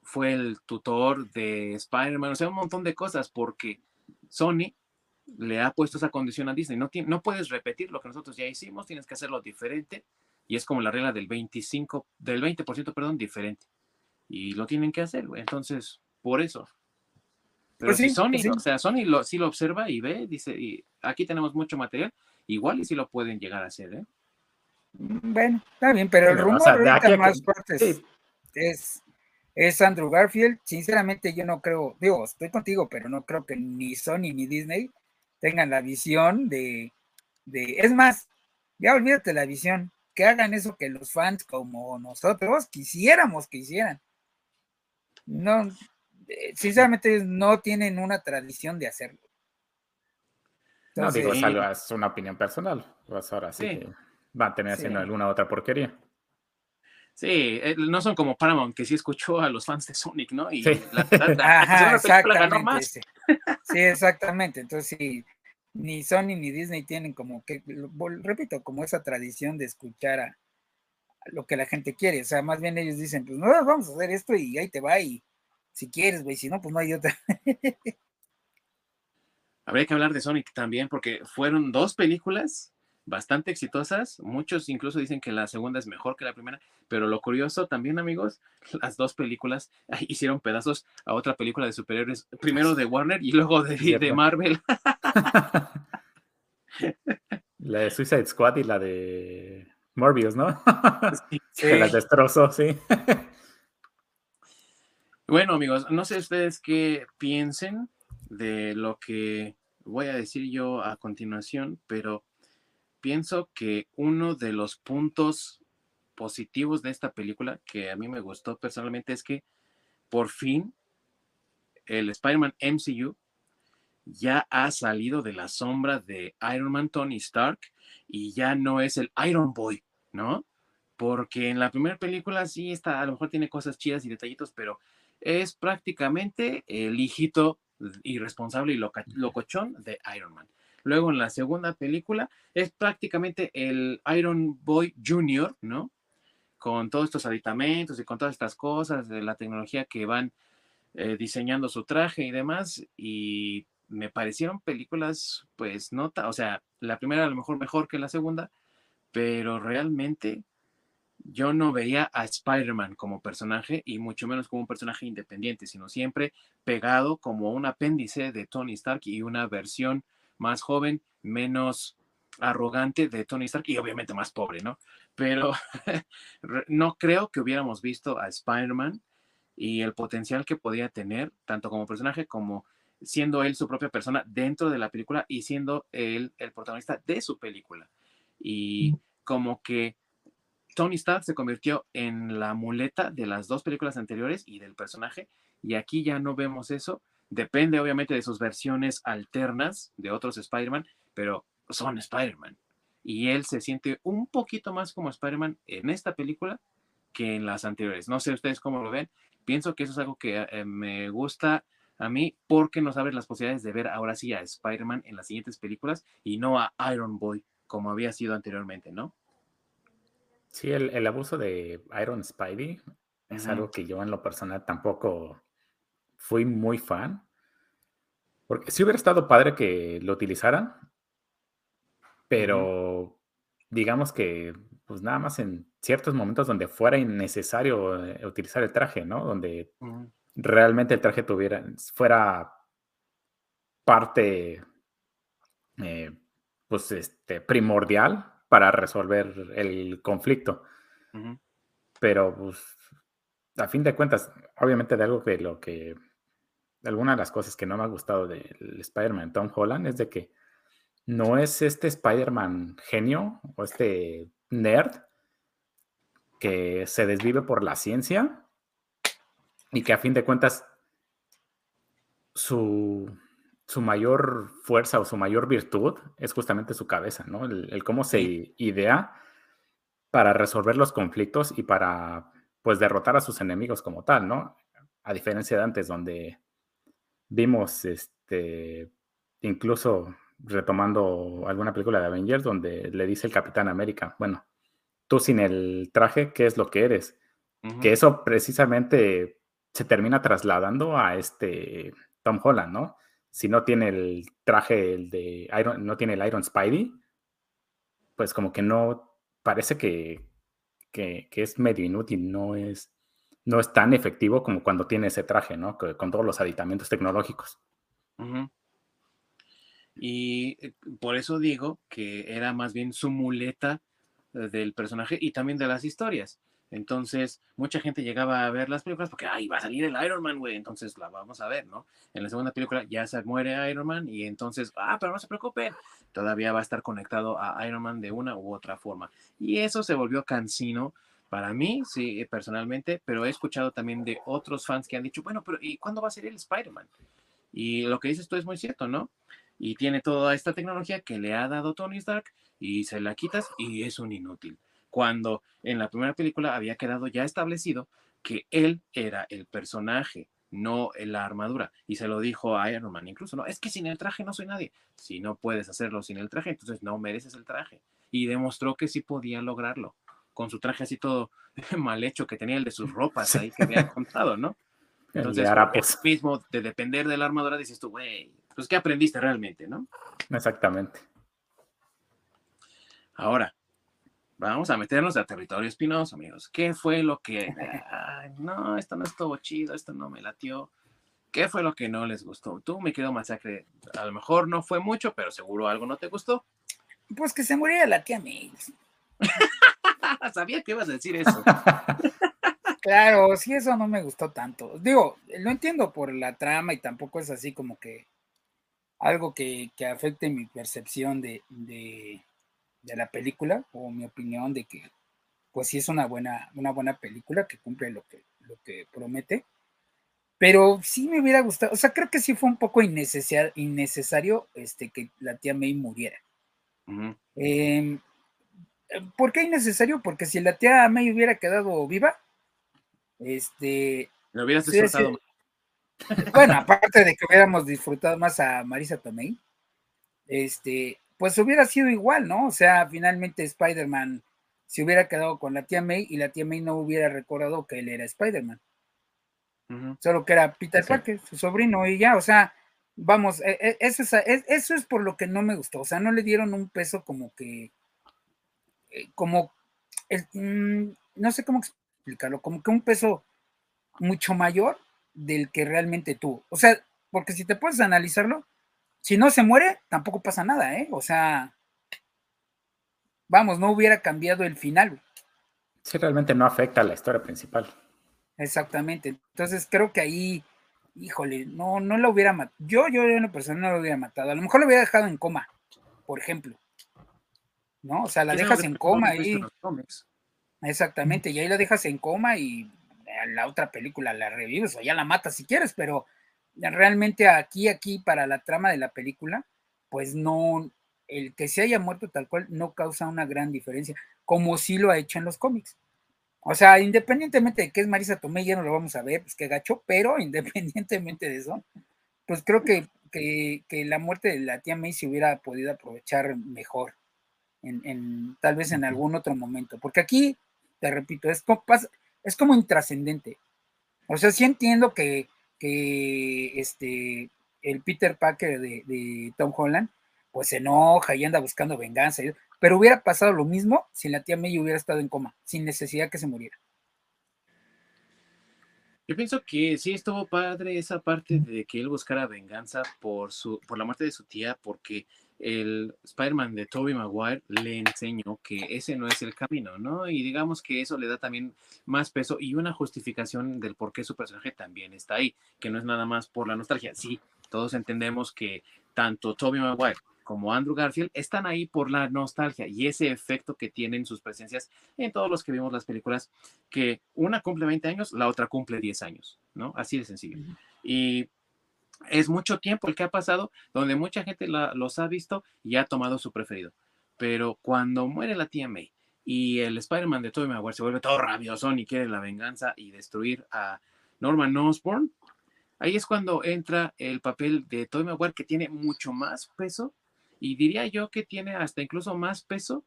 fue el tutor de Spider-Man. O sea, un montón de cosas porque Sony le ha puesto esa condición a Disney. No, no puedes repetir lo que nosotros ya hicimos, tienes que hacerlo diferente. Y es como la regla del 25, del 20%, perdón, diferente y lo tienen que hacer, Entonces, por eso. Pero pues si Sony, pues o sea, Sony lo, sí lo observa y ve, dice, y aquí tenemos mucho material, igual y sí lo pueden llegar a hacer, ¿eh? Mm, bueno, está bien, pero el rumor ahorita más fuerte es, es, Andrew Garfield. Sinceramente, yo no creo, digo, estoy contigo, pero no creo que ni Sony ni Disney tengan la visión de, de es más, ya olvídate la visión, que hagan eso que los fans como nosotros quisiéramos que hicieran no, eh, sinceramente no tienen una tradición de hacerlo. no, digo, es, una opinión personal. Pues ahora sí, van a tener haciendo alguna otra porquería. Sí, eh, no son como Paramount, que sí escuchó a los fans de Sonic, ¿no? Y sí. Ajá, exactamente. Sí, exactamente. Entonces, sí, ni Sony ni Disney tienen como que, repito, como esa tradición de escuchar a, lo que la gente quiere. O sea, más bien ellos dicen, pues no, vamos a hacer esto y ahí te va y si quieres, güey, si no, pues no hay otra. Habría que hablar de Sonic también porque fueron dos películas bastante exitosas. Muchos incluso dicen que la segunda es mejor que la primera, pero lo curioso también, amigos, las dos películas hicieron pedazos a otra película de superhéroes, primero de Warner y luego de, de Marvel. la de Suicide Squad y la de Morbius, ¿no? Sí, Que las destrozó, sí. Bueno, amigos, no sé ustedes qué piensen de lo que voy a decir yo a continuación, pero pienso que uno de los puntos positivos de esta película que a mí me gustó personalmente es que por fin el Spider-Man MCU ya ha salido de la sombra de Iron Man Tony Stark y ya no es el Iron Boy, ¿no? Porque en la primera película sí está, a lo mejor tiene cosas chidas y detallitos, pero es prácticamente el hijito irresponsable y locochón de Iron Man. Luego en la segunda película es prácticamente el Iron Boy Jr., ¿no? Con todos estos aditamentos y con todas estas cosas de la tecnología que van eh, diseñando su traje y demás. Y me parecieron películas, pues, nota, o sea, la primera a lo mejor mejor que la segunda, pero realmente yo no veía a Spider-Man como personaje y mucho menos como un personaje independiente, sino siempre pegado como un apéndice de Tony Stark y una versión más joven, menos arrogante de Tony Stark y obviamente más pobre, ¿no? Pero no creo que hubiéramos visto a Spider-Man y el potencial que podía tener, tanto como personaje como siendo él su propia persona dentro de la película y siendo él el protagonista de su película. Y como que Tony Stark se convirtió en la muleta de las dos películas anteriores y del personaje, y aquí ya no vemos eso. Depende obviamente de sus versiones alternas de otros Spider-Man, pero son Spider-Man. Y él se siente un poquito más como Spider-Man en esta película que en las anteriores. No sé ustedes cómo lo ven. Pienso que eso es algo que eh, me gusta a mí porque nos abre las posibilidades de ver ahora sí a Spider-Man en las siguientes películas y no a Iron Boy como había sido anteriormente, ¿no? Sí, el, abuso de Iron Spidey es algo que yo en lo personal tampoco fui muy fan. Porque sí hubiera estado padre que lo utilizaran, pero digamos que pues nada más en ciertos momentos donde fuera innecesario eh, utilizar el traje, ¿no? Donde realmente el traje tuviera, fuera parte, eh, pues, este, primordial para resolver el conflicto. Pero, pues, a fin de cuentas, obviamente de algo que lo que, alguna de las cosas que no me ha gustado del Spider-Man Tom Holland es de que no es este Spider-Man genio o este nerd que se desvive por la ciencia y que a fin de cuentas su, su mayor fuerza o su mayor virtud es justamente su cabeza, ¿no? El, cómo se idea para resolver los conflictos y para, pues, derrotar a sus enemigos como tal, ¿no? A diferencia de antes, donde vimos, este, incluso retomando alguna película de Avengers, donde le dice el Capitán América, bueno, tú sin el traje, ¿qué es lo que eres? Que eso precisamente se termina trasladando a este Tom Holland, ¿no? si no tiene el traje el de Iron, no tiene el Iron Spidey, pues como que no, parece que, es medio inútil, no es, no es tan efectivo como cuando tiene ese traje, ¿no? Con todos los aditamentos tecnológicos. Y eh, por eso digo que era más bien su muleta eh, del personaje y también de las historias. Entonces, mucha gente llegaba a ver las películas porque, ay, va a salir el Iron Man, güey, entonces la vamos a ver, ¿no? En la segunda película ya se muere Iron Man y entonces, ah, pero no se preocupen, todavía va a estar conectado a Iron Man de una u otra forma. Y eso se volvió cansino para mí, sí, personalmente, pero he escuchado también de otros fans que han dicho, bueno, pero ¿y cuándo va a ser el Spider-Man? Y lo que dices tú es muy cierto, ¿no? Y tiene toda esta tecnología que le ha dado Tony Stark y se la quitas y es un inútil cuando en la primera película había quedado ya establecido que él era el personaje, no la armadura. Y se lo dijo a Iron Man, incluso, no, es que sin el traje no soy nadie. Si no puedes hacerlo sin el traje, entonces no mereces el traje. Y demostró que sí podía lograrlo, con su traje así todo mal hecho que tenía el de sus ropas ahí que había contado, ¿no? Entonces, es mismo de depender de la armadura, dices tú, güey, pues ¿qué aprendiste realmente, no? Exactamente. Ahora, vamos a meternos a territorio espinoso, amigos. ¿Qué fue lo que... no, esto no estuvo chido, esto no me latió. ¿Qué fue lo que no les gustó? Tú, me quedo masacre, a lo mejor no fue mucho, pero seguro algo no te gustó. Pues que se muriera la tía May. Sabía que ibas a decir eso. claro, sí, eso no me gustó tanto. Digo, lo entiendo por la trama y tampoco es así como que algo que, afecte mi percepción de, de, la película o mi opinión de que pues sí es una buena, una buena película que cumple lo que, lo que promete. Pero sí me hubiera gustado, o sea, creo que sí fue un poco innecesario, innecesario este, que la tía May muriera. Em, ¿Por qué innecesario? Porque si la tía May hubiera quedado viva, este... Lo hubieras disfrutado. Bueno, aparte de que hubiéramos disfrutado más a Marisa Tomei, este, pues hubiera sido igual, ¿no? O sea, finalmente Spider-Man se hubiera quedado con la tía May y la tía May no hubiera recordado que él era Spider-Man. Solo que era Peter Parker, su sobrino, y ya, o sea, vamos, e, e, eso es, eso es por lo que no me gustó, o sea, no le dieron un peso como que, eh, como, mm, no sé cómo explicarlo, como que un peso mucho mayor del que realmente tú. O sea, porque si te puedes analizarlo, si no se muere, tampoco pasa nada, ¿eh? O sea, vamos, no hubiera cambiado el final. Sí, realmente no afecta a la historia principal. Exactamente. Entonces creo que ahí, híjole, no, no lo hubiera matado. Yo, yo en una persona no lo hubiera matado. A lo mejor lo hubiera dejado en coma, por ejemplo. ¿No? O sea, la dejas en coma y. Exactamente, y ahí la dejas en coma y la otra película la revives o ya la matas si quieres, pero realmente aquí, aquí, para la trama de la película, pues no, el que se haya muerto tal cual no causa una gran diferencia, como sí lo ha hecho en los cómics. O sea, independientemente de que es Marisa Tomei, ya no lo vamos a ver, pues que gacho, pero independientemente de eso, pues creo que, que, la muerte de la tía May se hubiera podido aprovechar mejor, en, tal vez en algún otro momento, porque aquí, te repito, es, pasa, es como intrascendente. O sea, sí entiendo que, este, el Peter Parker de, Tom Holland, pues se enoja y anda buscando venganza, pero hubiera pasado lo mismo si la tía May hubiera estado en coma, sin necesidad que se muriera. Yo pienso que sí estuvo padre esa parte de que él buscara venganza por su, por la muerte de su tía, porque el Spider-Man de Tobey Maguire le enseñó que ese no es el camino, ¿no? Y digamos que eso le da también más peso y una justificación del por qué su personaje también está ahí, que no es nada más por la nostalgia. Sí, todos entendemos que tanto Tobey Maguire como Andrew Garfield están ahí por la nostalgia y ese efecto que tienen sus presencias en todos los que vimos las películas, que una cumple 20 años, la otra cumple 10 años, ¿no? Así de sencillo. Y es mucho tiempo el que ha pasado donde mucha gente los ha visto y ha tomado su preferido. Pero cuando muere la tía May y el Spider-Man de Tobey Maguire se vuelve todo rabioso y quiere la venganza y destruir a Norman Osborn, ahí es cuando entra el papel de Tobey Maguire que tiene mucho más peso y diría yo que tiene hasta incluso más peso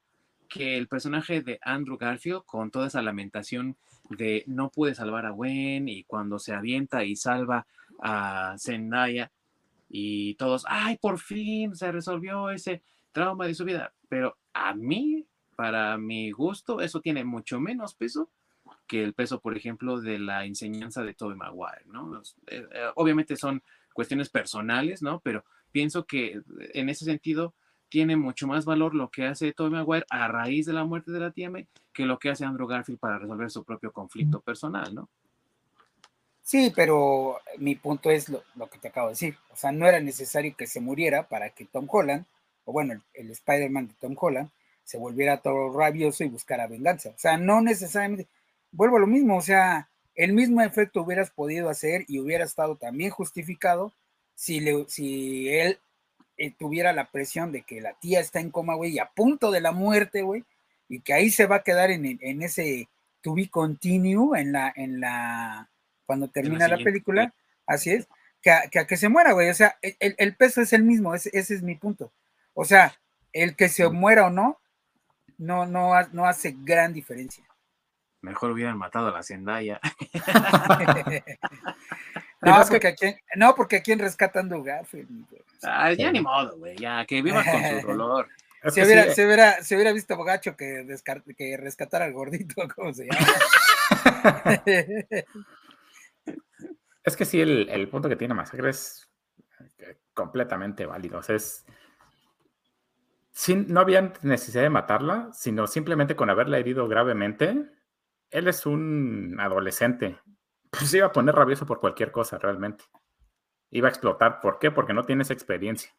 que el personaje de Andrew Garfield con toda esa lamentación de no pude salvar a Gwen y cuando se avienta y salva a Zendaya y todos, ay, por fin se resolvió ese trauma de su vida. Pero a mí, para mi gusto, eso tiene mucho menos peso que el peso, por ejemplo, de la enseñanza de Tobey Maguire, ¿no? Eh, eh, obviamente son cuestiones personales, ¿no? Pero pienso que en ese sentido tiene mucho más valor lo que hace Tobey Maguire a raíz de la muerte de la tía May que lo que hace Andrew Garfield para resolver su propio conflicto personal, ¿no? Sí, pero mi punto es lo, que te acabo de decir. O sea, no era necesario que se muriera para que Tom Holland, o bueno, el, Spider-Man de Tom Holland, se volviera todo rabioso y buscara venganza. O sea, no necesariamente, vuelvo a lo mismo, o sea, el mismo efecto hubieras podido hacer y hubiera estado también justificado si, le, si él eh, tuviera la presión de que la tía está en coma, güey, y a punto de la muerte, güey, y que ahí se va a quedar en, en ese to be continue, en la, en la, cuando termina la, película, así es, que a, que se muera, güey. O sea, el, peso es el mismo, ese, es mi punto. O sea, el que se muera o no, no, no, no hace gran diferencia. Mejor hubieran matado a la Zendaya. no, porque aquí, no, porque aquí en Rescatando Garfield. Ah, ya ni modo, güey, ya, que viva con su dolor. se, hubiera, se, hubiera, se, hubiera, visto gacho que, que rescatara al gordito, ¿cómo se llama? Es que sí, el, el, punto que tiene Masacre es eh, completamente válido. O sea, es, sin, no había necesidad de matarla, sino simplemente con haberla herido gravemente. Él es un adolescente. Pues iba a poner rabioso por cualquier cosa, realmente. Iba a explotar. ¿Por qué? Porque no tienes experiencia.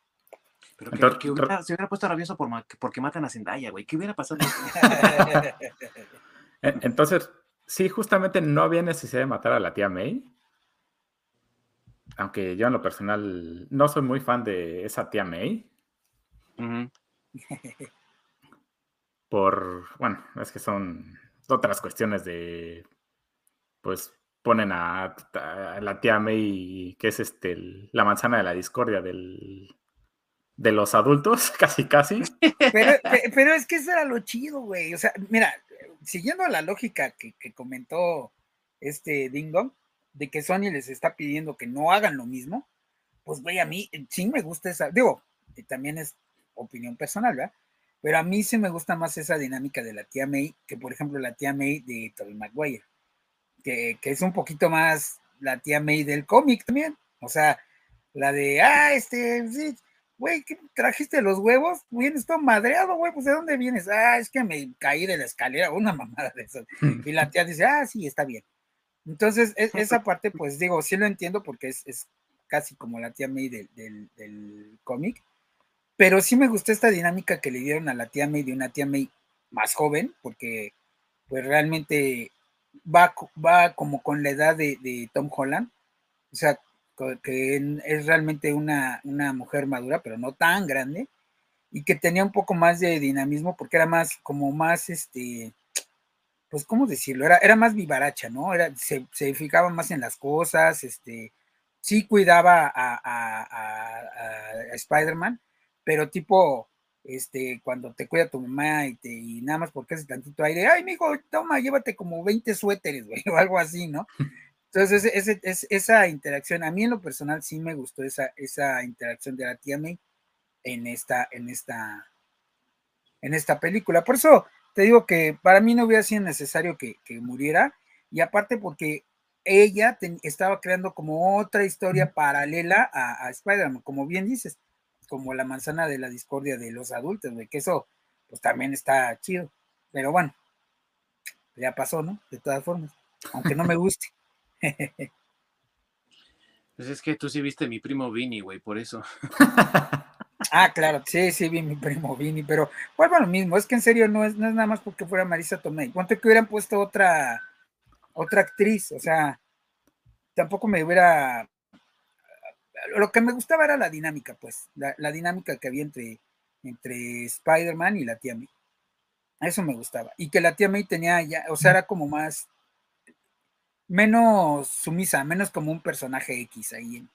Pero que, se hubiera puesto rabioso por, porque matan a Zendaya, güey. ¿Qué hubiera pasado? Entonces, sí, justamente no había necesidad de matar a la tía May. Aunque yo en lo personal no soy muy fan de esa tía May. Por, bueno, es que son otras cuestiones de, pues ponen a, la tía May, que es este, la manzana de la discordia del, de los adultos, casi, casi. Pero, es que eso era lo chido, güey. O sea, mira, siguiendo la lógica que, comentó este Dingo, de que Sony les está pidiendo que no hagan lo mismo, pues, güey, a mí sí me gusta esa, digo, también es opinión personal, ¿verdad? Pero a mí sí me gusta más esa dinámica de la tía May que, por ejemplo, la tía May de Tobey Maguire, que, que es un poquito más la tía May del cómic también. O sea, la de, ah, este, sí, güey, ¿qué trajiste los huevos? Vienes todo madreado, güey, pues ¿de dónde vienes? Ah, es que me caí de la escalera, una mamada de esas. Y la tía dice, ah, sí, está bien. Entonces, e, esa parte, pues digo, sí lo entiendo porque es, es casi como la tía May del, del, del cómic, pero sí me gustó esta dinámica que le dieron a la tía May de una tía May más joven, porque pues realmente va, va como con la edad de, de Tom Holland, o sea, que es realmente una, mujer madura, pero no tan grande, y que tenía un poco más de dinamismo porque era más, como más, este, pues, ¿cómo decirlo? Era, era más vivaracha, ¿no? Era, se, se fijaba más en las cosas, este, sí cuidaba a, a, Spider-Man, pero tipo, este, cuando te cuida tu mamá y, te, y nada más porque hace tantito aire, ay, mijo, toma, llévate como 20 suéteres, güey, o algo así, ¿no? Entonces, ese, esa interacción, a mí en lo personal sí me gustó esa, esa interacción de la tía May en esta, en esta, en esta película. Por eso te digo que para mí no hubiera sido necesario que, muriera, y aparte porque ella estaba creando como otra historia paralela a, a Spider-Man, como bien dices, como la manzana de la discordia de los adultos, de que eso pues también está chido. Pero bueno, ya pasó, ¿no? De todas formas, aunque no me guste. Pues es que tú sí viste mi primo Vini, güey, por eso. Ah, claro, sí, sí vi mi primo Vini, pero vuelvo a lo mismo, es que en serio no es, no es nada más porque fuera Marisa Tomei. Cuánto que hubieran puesto otra, otra actriz, o sea, tampoco me hubiera. Lo que me gustaba era la dinámica, pues, la, dinámica que había entre, entre Spider-Man y la tía May. Eso me gustaba. Y que la tía May tenía ya, o sea, era como más menos sumisa, menos como un personaje X ahí,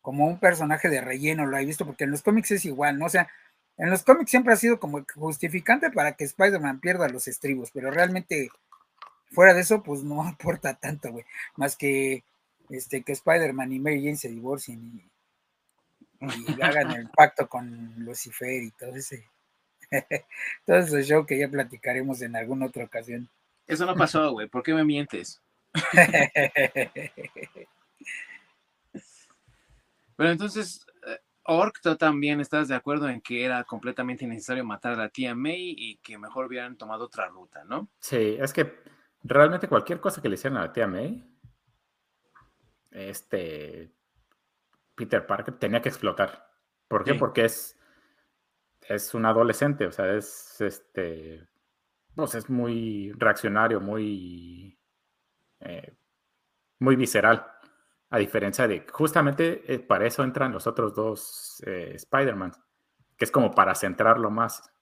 como un personaje de relleno, lo he visto, porque en los cómics es igual, ¿no? O sea, en los cómics siempre ha sido como justificante para que Spider-Man pierda los estribos, pero realmente fuera de eso, pues no aporta tanto, güey, más que este, que Spider-Man y Mary Jane se divorcien y, hagan el pacto con Lucifer y todo ese, todo ese show que ya platicaremos en alguna otra ocasión. Eso no pasó, güey, ¿por qué me mientes? Pero entonces, eh, Orc, ¿tú también estás de acuerdo en que era completamente innecesario matar a la tía May y que mejor hubieran tomado otra ruta, ¿no? Sí, es que realmente cualquier cosa que le hicieran a la tía May, este Peter Parker tenía que explotar. ¿Por qué? Porque es, es un adolescente, o sea, es este, pues es muy reaccionario, muy eh, muy visceral. A diferencia de, justamente eh, para eso entran los otros dos eh, Spider-Man, que es como para centrarlo más,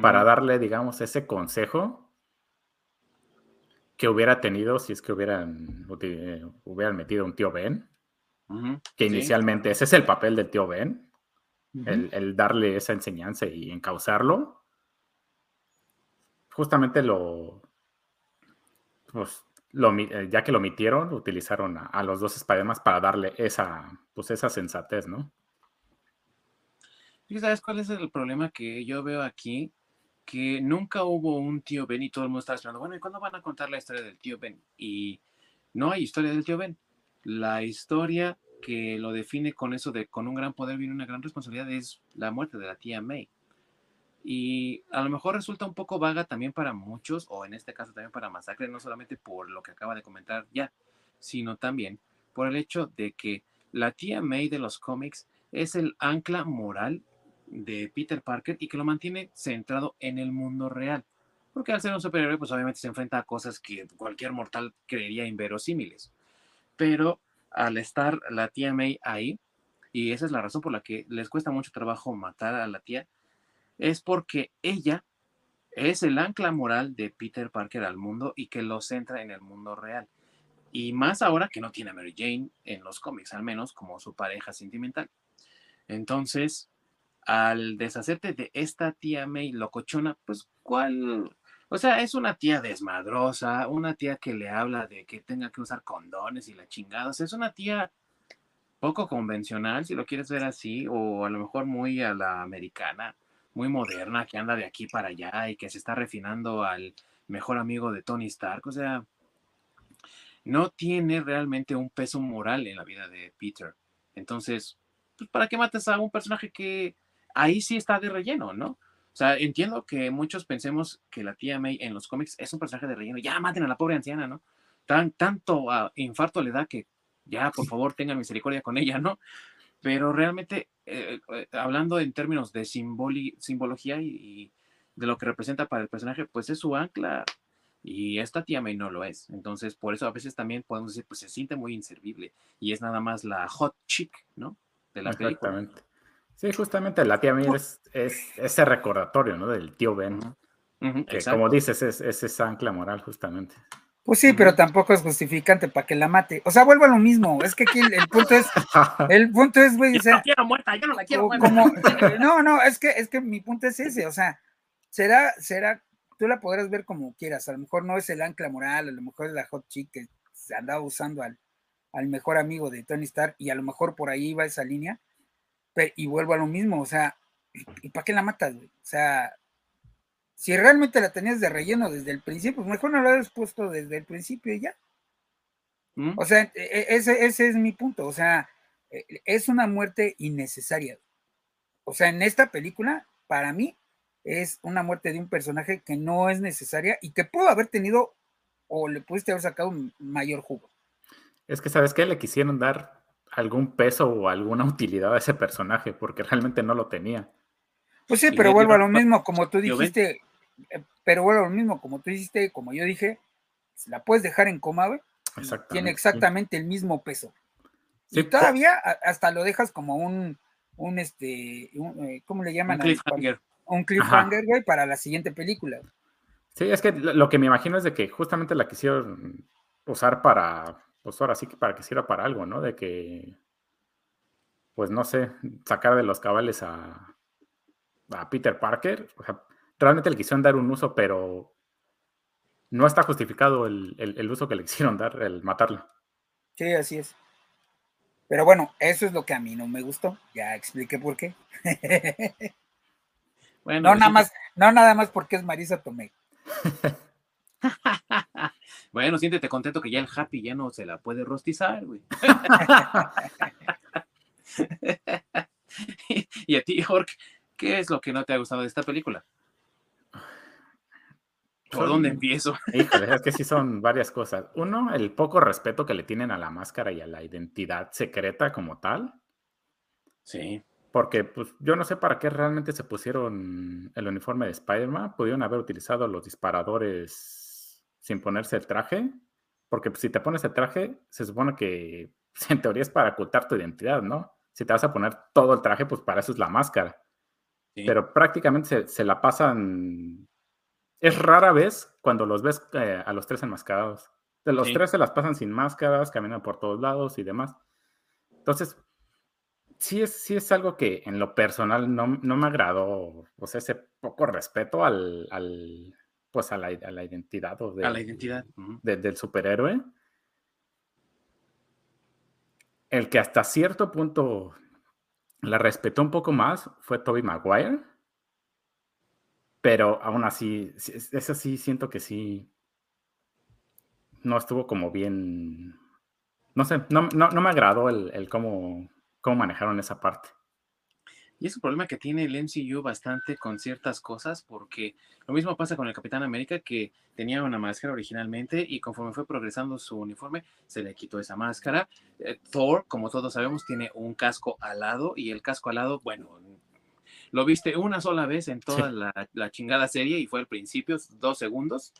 para darle, digamos, ese consejo que hubiera tenido si es que hubieran, hubieran metido un tío Ben, que inicialmente ese es el papel del tío Ben, el, el, darle esa enseñanza y encauzarlo. Justamente lo, pues, eh, ya que lo omitieron, utilizaron a, los dos spider para darle esa, pues esa sensatez, ¿no? sabes cuál es el problema que yo veo aquí? Que nunca hubo un tío Ben y todo el mundo estaba esperando, bueno, ¿y cuándo van a contar la historia del tío Ben? Y no hay historia del tío Ben. La historia que lo define con eso de con un gran poder viene una gran responsabilidad es la muerte de la tía May. Y a lo mejor resulta un poco vaga también para muchos, o en este caso también para Masacre, no solamente por lo que acaba de comentar ya, sino también por el hecho de que la tía May de los cómics es el ancla moral de Peter Parker y que lo mantiene centrado en el mundo real. Porque al ser un superhéroe, pues obviamente se enfrenta a cosas que cualquier mortal creería inverosímiles. Pero al estar la tía May ahí, y esa es la razón por la que les cuesta mucho trabajo matar a la tía, es porque ella es el ancla moral de Peter Parker al mundo y que lo centra en el mundo real. Y más ahora que no tiene a Mary Jane en los cómics, al menos como su pareja sentimental. Entonces, al deshacerte de esta tía May locochona, pues, ¿cuál? O sea, es una tía desmadrosa, una tía que le habla de que tenga que usar condones y la chingada. Es una tía poco convencional, si lo quieres ver así, o a lo mejor muy a la americana, muy moderna, que anda de aquí para allá y que se está refinando al mejor amigo de Tony Stark. O sea, no tiene realmente un peso moral en la vida de Peter. Entonces, pues, ¿para qué matas a un personaje que ahí sí está de relleno, ¿no? O sea, entiendo que muchos pensemos que la tía May en los cómics es un personaje de relleno. Ya maten a la pobre anciana, ¿no? Tan, tanto uh, infarto le da que ya, por favor, tengan misericordia con ella, ¿no? Pero realmente, eh, eh, hablando en términos de simbología y, y, de lo que representa para el personaje, pues es su ancla y esta tía May no lo es. Entonces, por eso a veces también podemos decir, pues se siente muy inservible y es nada más la hot chick, ¿no? De la Exactamente. Película. Sí, justamente la tía May es, es, ese recordatorio, ¿no? Del tío Ben. Uh -huh. que como dices, es, es esa ancla moral, justamente. Pues sí, pero tampoco es justificante para que la mate. O sea, vuelvo a lo mismo. Es que aquí el, el punto es, el punto es, güey, o sea, yo no quiero muerta, yo no la quiero muerta. Como, no, no, es que, es que mi punto es ese. O sea, será, será, tú la podrás ver como quieras. A lo mejor no es el ancla moral, a lo mejor es la hot chick que se andaba usando al, al mejor amigo de Tony Stark y a lo mejor por ahí va esa línea. Pero, y vuelvo a lo mismo, o sea, ¿y para qué la matas, güey? O sea, si realmente la tenías de relleno desde el principio, pues mejor no la hubieras puesto desde el principio y ya. ¿Mm? O sea, ese, ese, es mi punto. O sea, e, es una muerte innecesaria. O sea, en esta película, para mí, es una muerte de un personaje que no es necesaria y que pudo haber tenido o le pudiste haber sacado un mayor jugo. Es que, ¿sabes qué? Le quisieron dar algún peso o alguna utilidad a ese personaje porque realmente no lo tenía. Pues sí, pero vuelvo a lo mismo, como tú dijiste, eh, pero vuelvo a lo mismo, como tú dijiste, como yo dije, la puedes dejar en coma, güey, tiene exactamente sí. el mismo peso. Sí, y todavía hasta lo dejas como un, un este, un, eh, ¿cómo le llaman? Un cliffhanger. Un cliffhanger, güey, para la siguiente película. Sí, es que lo que me imagino es de que justamente la quisieron usar para, pues ahora sí que para que sirva para algo, ¿no? De que, pues no sé, sacar de los cabales a, a Peter Parker. O sea, realmente le quisieron dar un uso, pero no está justificado el, el, el, uso que le quisieron dar, el matarlo. Sí, así es. Pero bueno, eso es lo que a mí no me gustó. Ya expliqué por qué. bueno, no, nada más, no nada más porque es Marisa Tomei. bueno, siéntete contento que ya el Happy ya no se la puede rostizar, güey. y a ti, Jorge, ¿qué es lo que no te ha gustado de esta película? ¿Por son, dónde empiezo? Híjole, es que sí son varias cosas. Uno, el poco respeto que le tienen a la máscara y a la identidad secreta como tal. Sí. Porque pues, yo no sé para qué realmente se pusieron el uniforme de Spider-Man. Pudieron haber utilizado los disparadores sin ponerse el traje. Porque pues, si te pones el traje, se supone que en teoría es para ocultar tu identidad, ¿no? Si te vas a poner todo el traje, pues para eso es la máscara. Sí. Pero prácticamente se, se, la pasan. Es rara vez cuando los ves eh, a los tres enmascarados. De los sí. tres se las pasan sin máscaras, caminan por todos lados y demás. Entonces, sí es, sí es algo que en lo personal no, no me agradó. O sea, ese poco respeto al, al pues a la, a la, identidad. O de, a la identidad. De, del superhéroe. El que hasta cierto punto la respetó un poco más fue Toby Maguire. Pero aún así, eso sí siento que sí. No estuvo como bien. No sé, no, no, me agradó el, el cómo, cómo manejaron esa parte. Y es un problema que tiene el MCU bastante con ciertas cosas, porque lo mismo pasa con el Capitán América, que tenía una máscara originalmente y conforme fue progresando su uniforme, se le quitó esa máscara. Eh, Thor, como todos sabemos, tiene un casco alado y el casco alado, bueno, lo viste una sola vez en toda la, la, chingada serie y fue al principio, dos segundos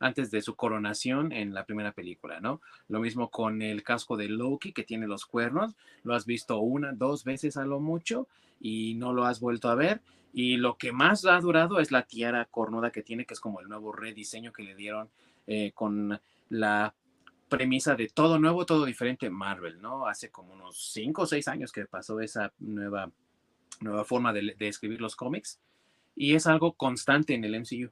antes de su coronación en la primera película, ¿no? Lo mismo con el casco de Loki que tiene los cuernos, lo has visto una, dos veces a lo mucho y no lo has vuelto a ver. Y lo que más ha durado es la tiara cornuda que tiene, que es como el nuevo rediseño que le dieron eh, con la premisa de todo nuevo, todo diferente Marvel, ¿no? Hace como unos cinco o seis años que pasó esa nueva, nueva forma de, escribir los cómics y es algo constante en el MCU.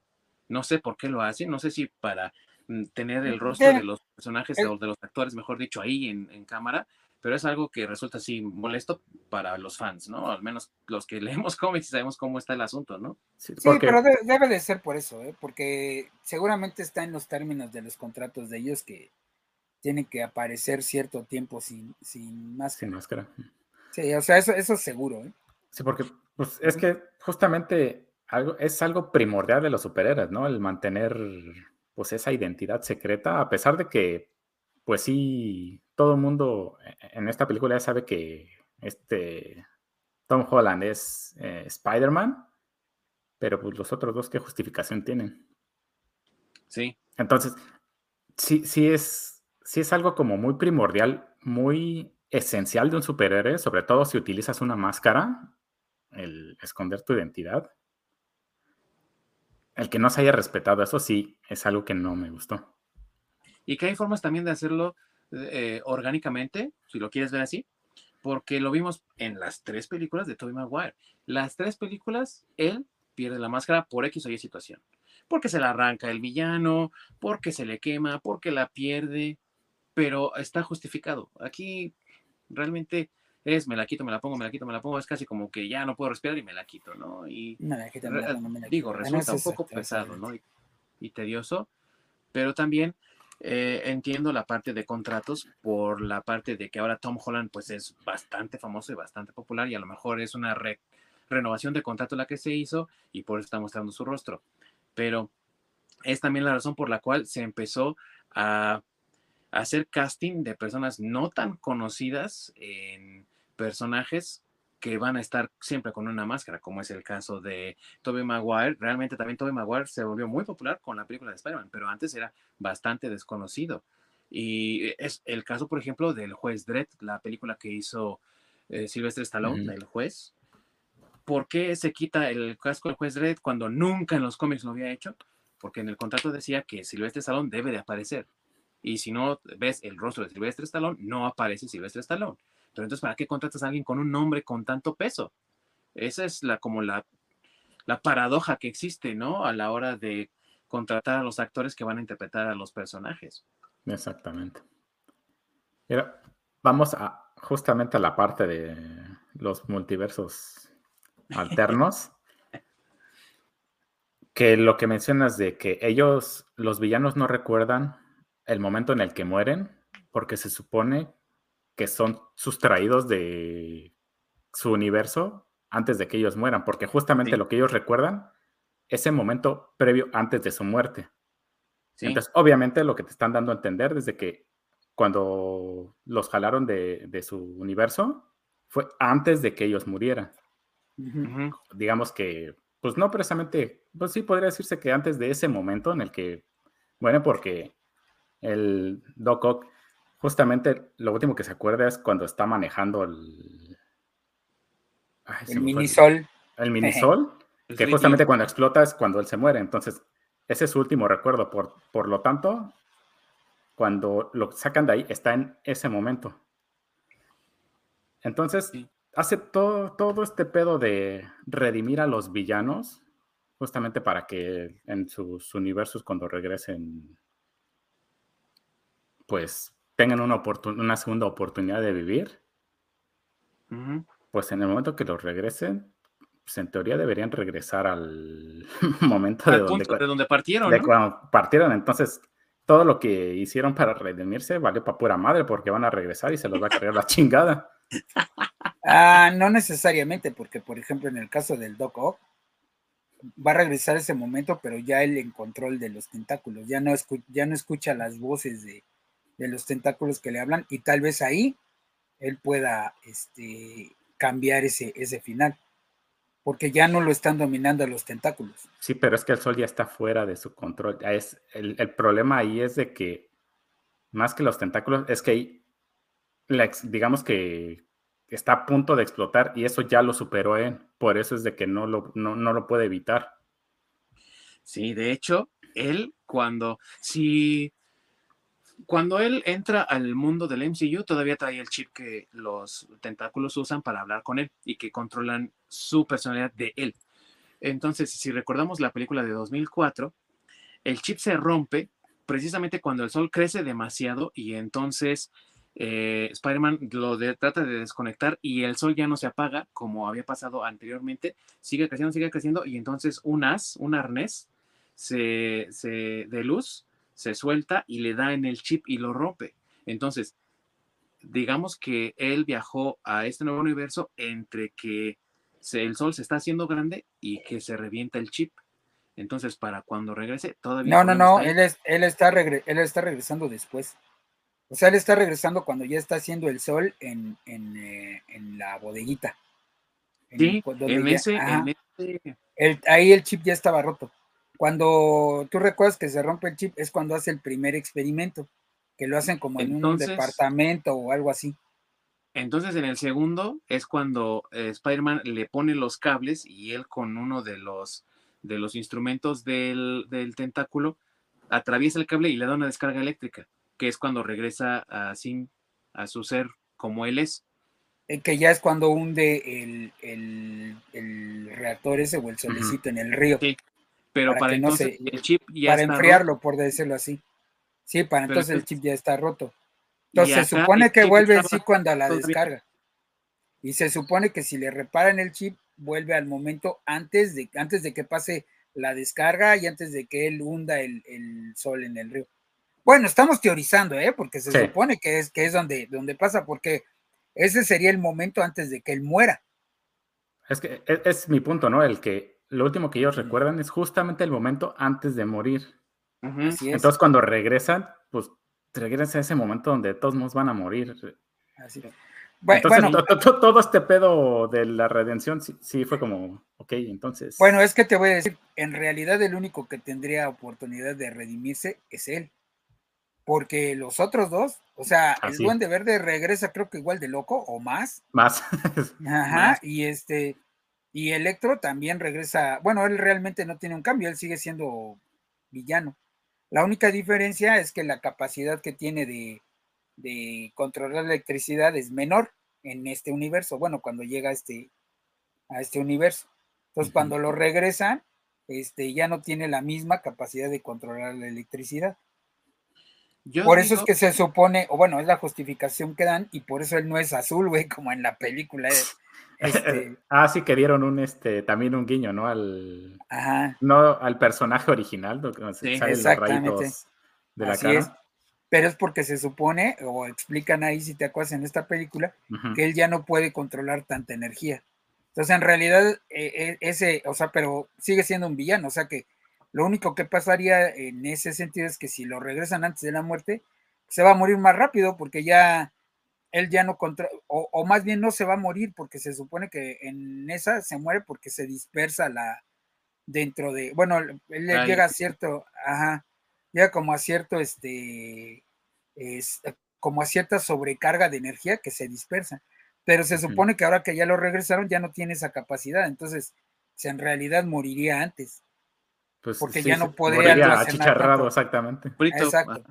No sé por qué lo hace, no sé si para mm, tener el rostro de los personajes o de los actores, mejor dicho, ahí en, en cámara, pero es algo que resulta así molesto para los fans, ¿no? Al menos los que leemos cómics y sabemos cómo está el asunto, ¿no? Sí, pero debe de ser por eso, ¿eh? Porque seguramente está en los términos de los contratos de ellos que tienen que aparecer cierto tiempo sin, sin máscara. Sin máscara. Sí, o sea, eso, eso es seguro, ¿eh? Sí, porque pues, es que justamente algo, es algo primordial de los superhéroes, ¿no? El mantener pues esa identidad secreta, a pesar de que, pues sí, todo el mundo e, e, en esta película ya sabe que este Tom Holland es eh, Spider-Man, pero pues los otros dos, ¿qué justificación tienen? Sí. Entonces, sí, sí es, sí es algo como muy primordial, muy esencial de un superhéroe, sobre todo si utilizas una máscara, el esconder tu identidad. El que no se haya respetado, eso sí, es algo que no me gustó. Y que hay formas también de hacerlo eh, orgánicamente, si lo quieres ver así, porque lo vimos en las tres películas de Tobey Maguire. Las tres películas, él pierde la máscara por X o Y situación. Porque se la arranca el villano, porque se le quema, porque la pierde, pero está justificado. Aquí realmente es me la quito, me la pongo, me la quito, me la pongo, es casi como que ya no puedo respirar y me la quito, ¿no? Y digo, resulta un poco pesado, ¿no? y tedioso, pero también eh, entiendo la parte de contratos por la parte de que ahora Tom Holland pues es bastante famoso y bastante popular y a lo mejor es una renovación de contrato la que se hizo y por eso está mostrando su rostro. Pero es también la razón por la cual se empezó a hacer casting de personas no tan conocidas en personajes que van a estar siempre con una máscara, como es el caso de Tobey Maguire. Realmente también Tobey Maguire se volvió muy popular con la película de Spider-Man, pero antes era bastante desconocido. Y es el caso, por ejemplo, del juez Dredd, la película que hizo eh, Sylvester Stallone, el juez. ¿Por qué se quita el casco del juez Dredd cuando nunca en los cómics lo había hecho? Porque en el contrato decía que Sylvester Stallone debe de aparecer. Y si no ves el rostro de Sylvester Stallone, no aparece Sylvester Stallone. Pero entonces, ¿para qué contratas a alguien con un nombre con tanto peso? Esa es la como la, la paradoja que existe, ¿no? A la hora de contratar a los actores que van a interpretar a los personajes. Exactamente. Pero vamos a justamente a la parte de los multiversos alternos. que lo que mencionas de que ellos, los villanos, no recuerdan el momento en el que mueren, porque se supone que son sustraídos de su universo antes de que ellos mueran, porque justamente lo que ellos recuerdan es el momento previo antes de su muerte. Entonces, obviamente lo que te están dando a entender desde que cuando los jalaron de, su universo fue antes de que ellos murieran. Digamos que, pues no precisamente, pues sí podría decirse que antes de ese momento en el que, bueno, porque el Doc Ock justamente lo último que se acuerda es cuando está manejando el. el minisol. El, minisol, que justamente cuando explota es cuando él se muere. Entonces, ese es su último recuerdo. Por, por lo tanto, cuando lo sacan de ahí, está en ese momento. Entonces, hace todo, todo este pedo de redimir a los villanos, justamente para que en sus universos, cuando regresen, pues tengan una, una segunda oportunidad de vivir. pues en el momento que los regresen, pues en teoría deberían regresar al momento de, donde, de donde partieron. De cuando partieron. Entonces, todo lo que hicieron para redimirse valió para pura madre porque van a regresar y se los va a cargar la chingada. Ah, no necesariamente, porque por ejemplo en el caso del Doc Ock, va a regresar ese momento, pero ya él en control de los tentáculos, ya no, ya no escucha las voces de, de, los tentáculos que le hablan y tal vez ahí él pueda este, cambiar ese, ese final porque ya no lo están dominando los tentáculos. Sí, pero es que el sol ya está fuera de su control. Es, el, problema ahí es de que, más que los tentáculos, es que digamos que está a punto de explotar y eso ya lo superó él. Por eso es de que no lo, no, no lo puede evitar. Sí, de hecho, él cuando, si cuando él entra al mundo del MCU, todavía trae el chip que los tentáculos usan para hablar con él y que controlan su personalidad de él. Entonces, si recordamos la película de 2004, el chip se rompe precisamente cuando el sol crece demasiado y entonces eh, Spider-Man lo trata de desconectar y el sol ya no se apaga como había pasado anteriormente, sigue creciendo, sigue creciendo y entonces un as, un arnés se, se, de luz se suelta y le da en el chip y lo rompe. Entonces, digamos que él viajó a este nuevo universo entre que el sol se está haciendo grande y que se revienta el chip. Entonces, para cuando regrese, todavía. No, no, no, él, es, él, está él está regresando después. O sea, él está regresando cuando ya está haciendo el sol en, en, eh, la bodeguita. sí, en, ese, ahí el chip ya estaba roto. Cuando tú recuerdas que se rompe el chip es cuando hace el primer experimento, que lo hacen como en un departamento o algo así. Entonces en el segundo es cuando eh, Spider-Man le pone los cables y él con uno de los, de los instrumentos del, del, tentáculo atraviesa el cable y le da una descarga eléctrica, que es cuando regresa a, Sin, a su ser como él es. Eh, que ya es cuando hunde el, el, reactor ese o el solecito en el río. Sí, pero para, entonces el chip ya Para enfriarlo, por decirlo así. Sí, para entonces el chip ya está roto. Entonces se supone que vuelve así cuando la descarga. Y se supone que si le reparan el chip, vuelve al momento antes de, antes de que pase la descarga y antes de que él hunda el, sol en el río. Bueno, estamos teorizando, ¿eh? Porque se supone que es, que es donde, donde pasa, porque ese sería el momento antes de que él muera. Es que es, es mi punto, ¿no? El que lo último que ellos recuerdan es justamente el momento antes de morir. Entonces, cuando regresan, pues regresan a ese momento donde todos nos van a morir. Así entonces, todo este pedo de la redención sí, fue como, ok, entonces. Bueno, es que te voy a decir, en realidad el único que tendría oportunidad de redimirse es él. Porque los otros dos, o sea, el Duende Verde regresa creo que igual de loco o más. Más. Ajá, y este, y Electro también regresa, bueno, él realmente no tiene un cambio, él sigue siendo villano. La única diferencia es que la capacidad que tiene de, controlar la electricidad es menor en este universo, bueno, cuando llega a este, a este universo. Entonces, cuando lo regresan, este, ya no tiene la misma capacidad de controlar la electricidad. por eso es que se supone, o bueno, es la justificación que dan, y por eso él no es azul, güey, como en la película. Este... ah, sí que dieron un este también un guiño, ¿no? Al no al personaje original, sí, exactamente. de la cara. Pero es porque se supone, o explican ahí, si te acuerdas en esta película, que él ya no puede controlar tanta energía. Entonces, en realidad, eh, eh, ese, o sea, pero sigue siendo un villano, o sea que lo único que pasaría en ese sentido es que si lo regresan antes de la muerte, se va a morir más rápido porque ya él ya no controla, o, más bien no se va a morir porque se supone que en esa se muere porque se dispersa la dentro de, bueno, él llega a cierto, ajá, llega como a cierto, este, es, como a cierta sobrecarga de energía que se dispersa, pero se supone que ahora que ya lo regresaron ya no tiene esa capacidad, entonces, se en realidad moriría antes. Pues, porque ya no podría achicharrado, exactamente. Exacto.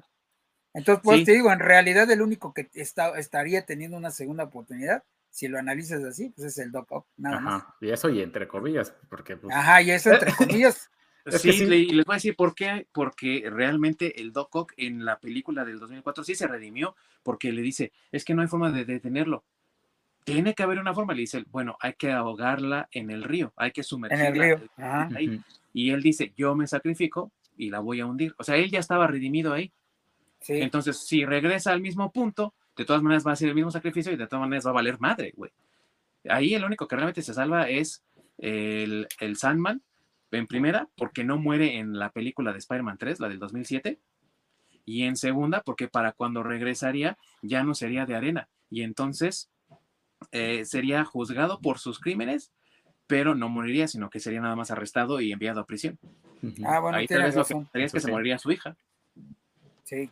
Entonces, pues te digo, en realidad el único que está, estaría teniendo una segunda oportunidad, si lo analizas así, pues es el Doc Ock, nada más. Y eso y entre comillas, porque pues... Ajá, y eso entre comillas. sí, y les voy a decir por qué, porque realmente el Doc Ock en la película del 2004 sí se redimió, porque le dice, es que no hay forma de detenerlo. tiene que haber una forma. Le dice, bueno, hay que ahogarla en el río, hay que En sumergirla. el río. Ajá. ahí. Y él dice, yo me sacrifico y la voy a hundir. O sea, él ya estaba redimido ahí. Sí. Entonces, si regresa al mismo punto, de todas maneras va a ser el mismo sacrificio y de todas maneras va a valer madre, güey. Ahí el único que realmente se salva es el, el Sandman, en primera, porque no muere en la película de Spider-Man 3, la del 2007. Y en segunda, porque para cuando regresaría ya no sería de arena. Y entonces eh, sería juzgado por sus crímenes, pero no moriría, sino que sería nada más arrestado y enviado a prisión. Ah, bueno, Ahí tal vez lo que es que se moriría su hija. Sí.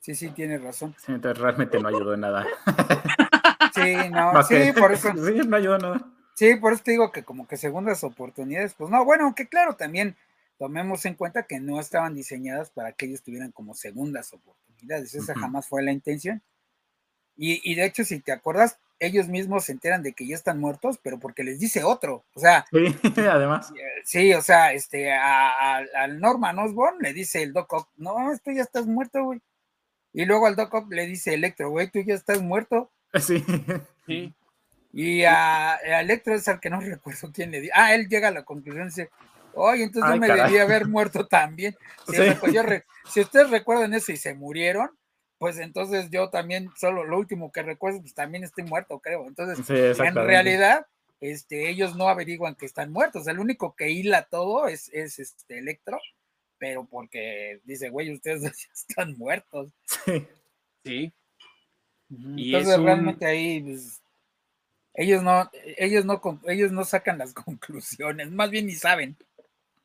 Sí, sí, tienes razón. Sí, entonces realmente no ayudó en nada. Sí, no, sí, por eso. Sí, no ayudó en nada. Sí, por eso te digo que como que segundas oportunidades, pues no, bueno, aunque claro, también tomemos en cuenta que no estaban diseñadas para que ellos tuvieran como segundas oportunidades, esa jamás fue la intención. Y, y de hecho, si te acuerdas, ellos mismos se enteran de que ya están muertos, pero porque les dice otro, o sea, Sí, además. eh, sí, o sea, este, a- a- al Norman Osborn le dice el Doc Ock, no, tú ya estás muerto, güey. Y luego al Doc Ock le dice Electro, güey, tú ya estás muerto. Sí. Sí. Y a, a Electro es al que no recuerdo quién le dice. Ah, él llega a la conclusión y dice, oye, entonces Ay, yo me caray. debía haber muerto también. Sí, pues yo re- si ustedes recuerdan eso y se murieron, pues entonces yo también, solo lo último que recuerdo, pues también estoy muerto, creo. Entonces, Sí, en realidad, este, ellos no averiguan que están muertos. El único que hila todo es, es este Electro, pero porque dice, güey, ustedes ya están muertos. Sí. Sí. Y Entonces es un- realmente ahí pues, ellos no, ellos no, con- ellos no sacan las conclusiones, más bien ni saben.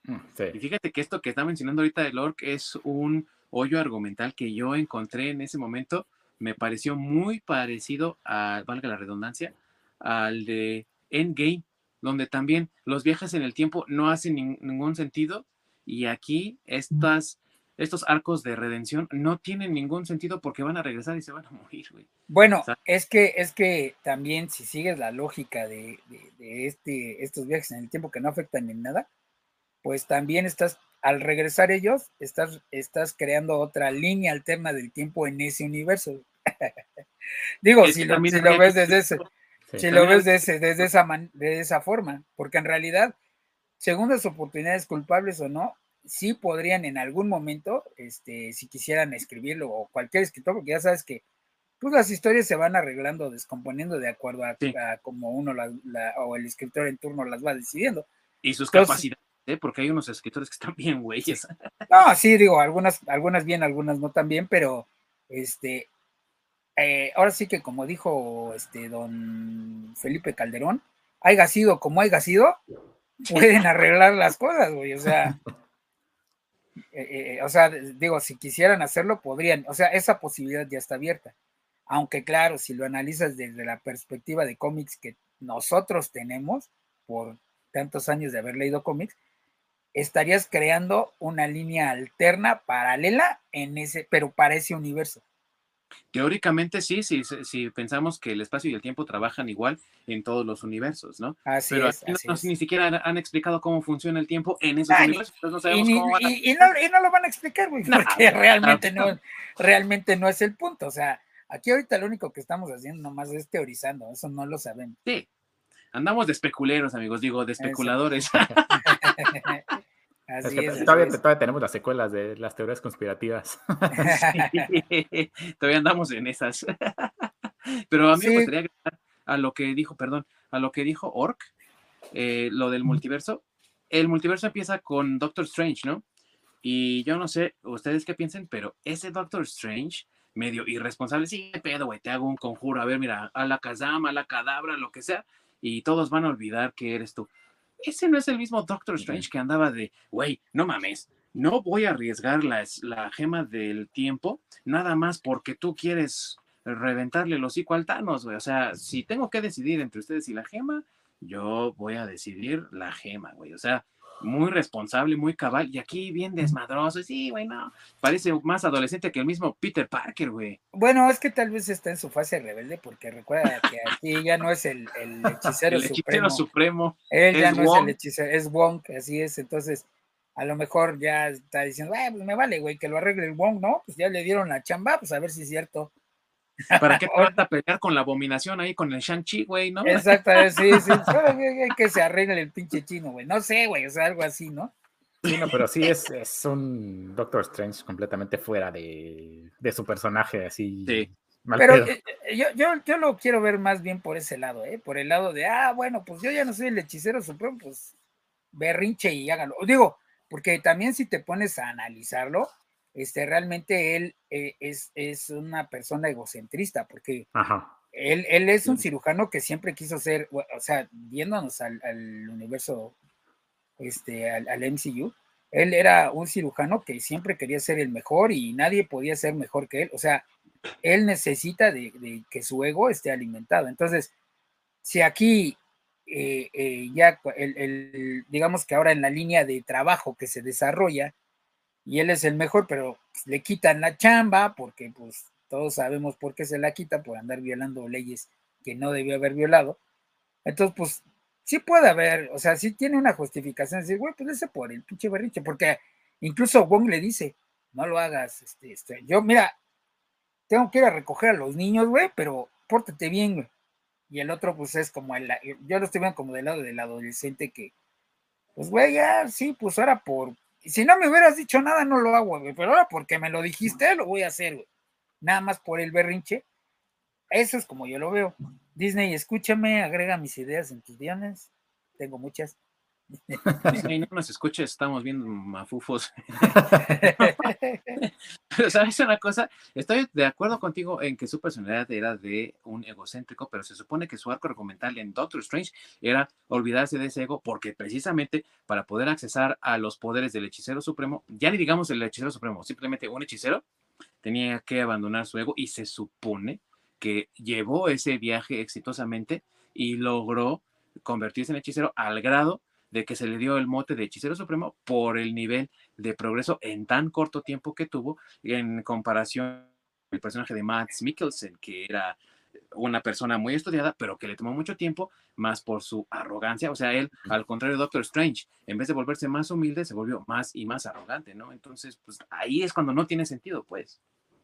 Mm, Y Sí. fíjate que esto que está mencionando ahorita el Orc es un hoyo argumental que yo encontré en ese momento. Me pareció muy parecido a, valga la redundancia, al de Endgame, donde también los viajes en el tiempo no hacen nin- ningún sentido. Y aquí estas, estos arcos de redención no tienen ningún sentido porque van a regresar y se van a morir, güey. Bueno, es que, es que también si sigues la lógica de, de- de este, estos viajes en el tiempo que no afectan en nada, pues también estás, al regresar ellos, estás, estás creando otra línea alterna del tiempo en ese universo. Digo, si lo, si lo ves desde ese, Sí. si lo ves de, ese- desde esa man- de esa forma, porque en realidad, segundas oportunidades culpables o no, sí podrían en algún momento, este, si quisieran escribirlo o cualquier escritor, porque ya sabes que pues las historias se van arreglando, descomponiendo de acuerdo a, Sí. a como uno la- la- o el escritor en turno las va decidiendo. Y sus Entonces- capacidades, ¿eh? porque hay unos escritores que están bien, güeyes. No, sí, digo, algunas, algunas bien, algunas no tan bien, pero este, eh, ahora sí que como dijo este don Felipe Calderón, haya sido como haya sido, pueden arreglar las cosas, güey, o sea, eh, eh, o sea, digo, si quisieran hacerlo, podrían, o sea, esa posibilidad ya está abierta. Aunque claro, si lo analizas desde la perspectiva de cómics que nosotros tenemos por tantos años de haber leído cómics, estarías creando una línea alterna, paralela, en ese, pero para ese universo. Teóricamente sí, sí, sí, si pensamos que el espacio y el tiempo trabajan igual en todos los universos, ¿no? Así Pero es, aquí no- así no- es. ni siquiera han, han explicado cómo funciona el tiempo en esos Ah, ni- universos, entonces no Y, sabemos ni- cómo van a- y- y no, y no lo van a explicar, güey, No, porque realmente no. no, realmente no es el punto. O sea, aquí ahorita lo único que estamos haciendo nomás es teorizando, eso no lo sabemos. Sí, andamos de especuleros, amigos, digo, de especuladores. Es Así que es. así todavía, es. todavía tenemos las secuelas de las teorías conspirativas. Sí, Todavía andamos en esas. Pero a mí Sí. me gustaría agregar a lo que dijo, perdón, a lo que dijo Orc, eh, lo del multiverso. El multiverso empieza con Doctor Strange, ¿no? Y yo no sé ustedes qué piensen, pero ese Doctor Strange, medio irresponsable, sí, qué pedo, güey, te hago un conjuro, a ver, mira, a la Kazama, a la Cadabra, lo que sea, y todos van a olvidar que eres tú. Ese no es el mismo Doctor Strange que andaba de, güey, no mames, no voy a arriesgar la, la gema del tiempo nada más porque tú quieres reventarle el hocico al Thanos, güey. O sea, si tengo que decidir entre ustedes y la gema, yo voy a decidir la gema, güey. O sea, muy responsable, muy cabal. Y aquí bien desmadroso. Sí, güey, no. Parece más adolescente que el mismo Peter Parker, güey. Bueno, es que tal vez está en su fase rebelde, porque recuerda que aquí ya no es el, el hechicero El hechicero supremo. supremo. Él ya es no es el hechicero, es Wong, así es. Entonces, a lo mejor ya está diciendo, "Ah, pues me vale, güey, que lo arregle el Wong, ¿no? Pues ya le dieron la chamba, pues a ver si es cierto. ¿Para qué te vas a pelear con la abominación ahí con el Shang-Chi, güey, no? Exacto, sí, sí. que se arregle el pinche chino, güey. No sé, güey, o sea, algo así, ¿no? Sí, no, pero sí es, es un Doctor Strange completamente fuera de, de su personaje, así. Sí. Pero eh, eh, yo, yo, yo, lo quiero ver más bien por ese lado, ¿eh? Por el lado de, ah, bueno, pues yo ya no soy el hechicero supremo, pues berrinche y hágalo. Digo, porque también si te pones a analizarlo, este, realmente él eh, es, es, una persona egocentrista, porque Él, él, es un cirujano que siempre quiso ser, o sea, viéndonos al, al universo, este, al, al, MCU, él era un cirujano que siempre quería ser el mejor y nadie podía ser mejor que él, o sea, él necesita de, que su ego esté alimentado. Entonces, si aquí eh, eh, ya el, digamos que ahora en la línea de trabajo que se desarrolla, y él es el mejor, pero le quitan la chamba, porque pues todos sabemos por qué se la quita, por andar violando leyes que no debió haber violado. Entonces, pues sí puede haber, o sea, sí tiene una justificación, decir, güey, pues ese por el pinche berrinche, porque incluso Wong le dice, no lo hagas, este, este, yo, mira, tengo que ir a recoger a los niños, güey, pero pórtate bien, güey. Y el otro, pues es como el, yo lo estoy viendo como del lado del adolescente que, pues, güey, ya, sí, pues ahora por, si no me hubieras dicho nada, no lo hago, güey, pero ahora porque me lo dijiste, lo voy a hacer, güey. Nada más por el berrinche. Eso es como yo lo veo. Disney, escúchame, agrega mis ideas en tus guiones. Tengo muchas. No nos escuches, estamos viendo mafufos. pero sabes una cosa, estoy de acuerdo contigo en que su personalidad era de un egocéntrico, pero se supone que su arco argumental en Doctor Strange era olvidarse de ese ego, porque precisamente para poder accesar a los poderes del hechicero supremo, ya ni digamos el hechicero supremo, simplemente un hechicero tenía que abandonar su ego y se supone que llevó ese viaje exitosamente y logró convertirse en hechicero al grado de que se le dio el mote de hechicero supremo por el nivel de progreso en tan corto tiempo que tuvo en comparación el personaje de Max Mikkelsen, que era una persona muy estudiada, pero que le tomó mucho tiempo, más por su arrogancia. O sea, él, al contrario de Doctor Strange, en vez de volverse más humilde, se volvió más y más arrogante, ¿no? Entonces, pues ahí es cuando no tiene sentido, pues.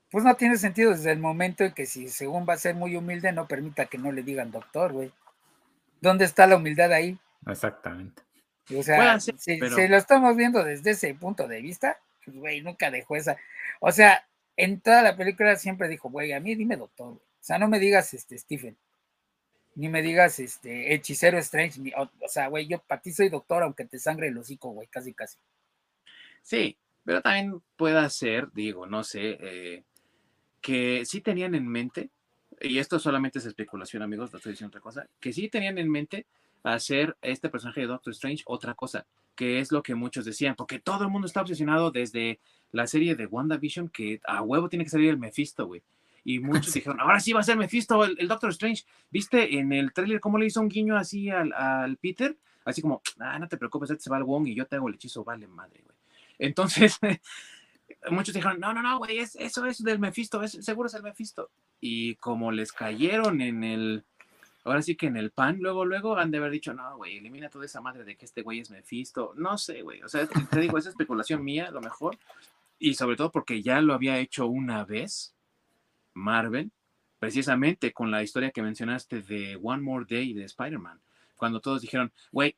Pues no tiene sentido desde el momento en que si según va a ser muy humilde, no permita que no le digan doctor, güey. ¿Dónde está la humildad ahí? Exactamente. O sea, si, lo estamos viendo desde ese punto de vista, pues, güey, nunca dejó esa. O sea, en toda la película siempre dijo, güey, a mí dime doctor, O sea, no me digas este Stephen, ni me digas este hechicero Strange, o, sea, güey, yo para ti soy doctor, aunque te sangre el hocico, güey, casi, casi. Sí, pero también puede ser, digo, no sé, eh, que sí tenían en mente, y esto solamente es especulación, amigos, no estoy diciendo otra cosa, que sí tenían en mente hacer este personaje de Doctor Strange otra cosa, que es lo que muchos decían, porque todo el mundo está obsesionado desde la serie de WandaVision que a huevo tiene que salir el Mephisto, güey. Y muchos dijeron, ahora sí va a ser Mephisto, el, Doctor Strange. ¿Viste en el tráiler cómo le hizo un guiño así al, Peter? Así como, ah, no te preocupes, este se va al Wong y yo te hago el hechizo, vale madre, güey. Entonces, muchos dijeron, no, no, no, güey, eso es del Mephisto, es, seguro es el Mephisto. Y como les cayeron en el, ahora sí que en el pan, luego, luego han de haber dicho, no, güey, elimina toda esa madre de que este güey es Mephisto. No sé, güey. O sea, te digo, esa especulación mía, a lo mejor. Y sobre todo porque ya lo había hecho una vez Marvel, precisamente con la historia que mencionaste de One More Day de Spider-Man. Cuando todos dijeron, güey,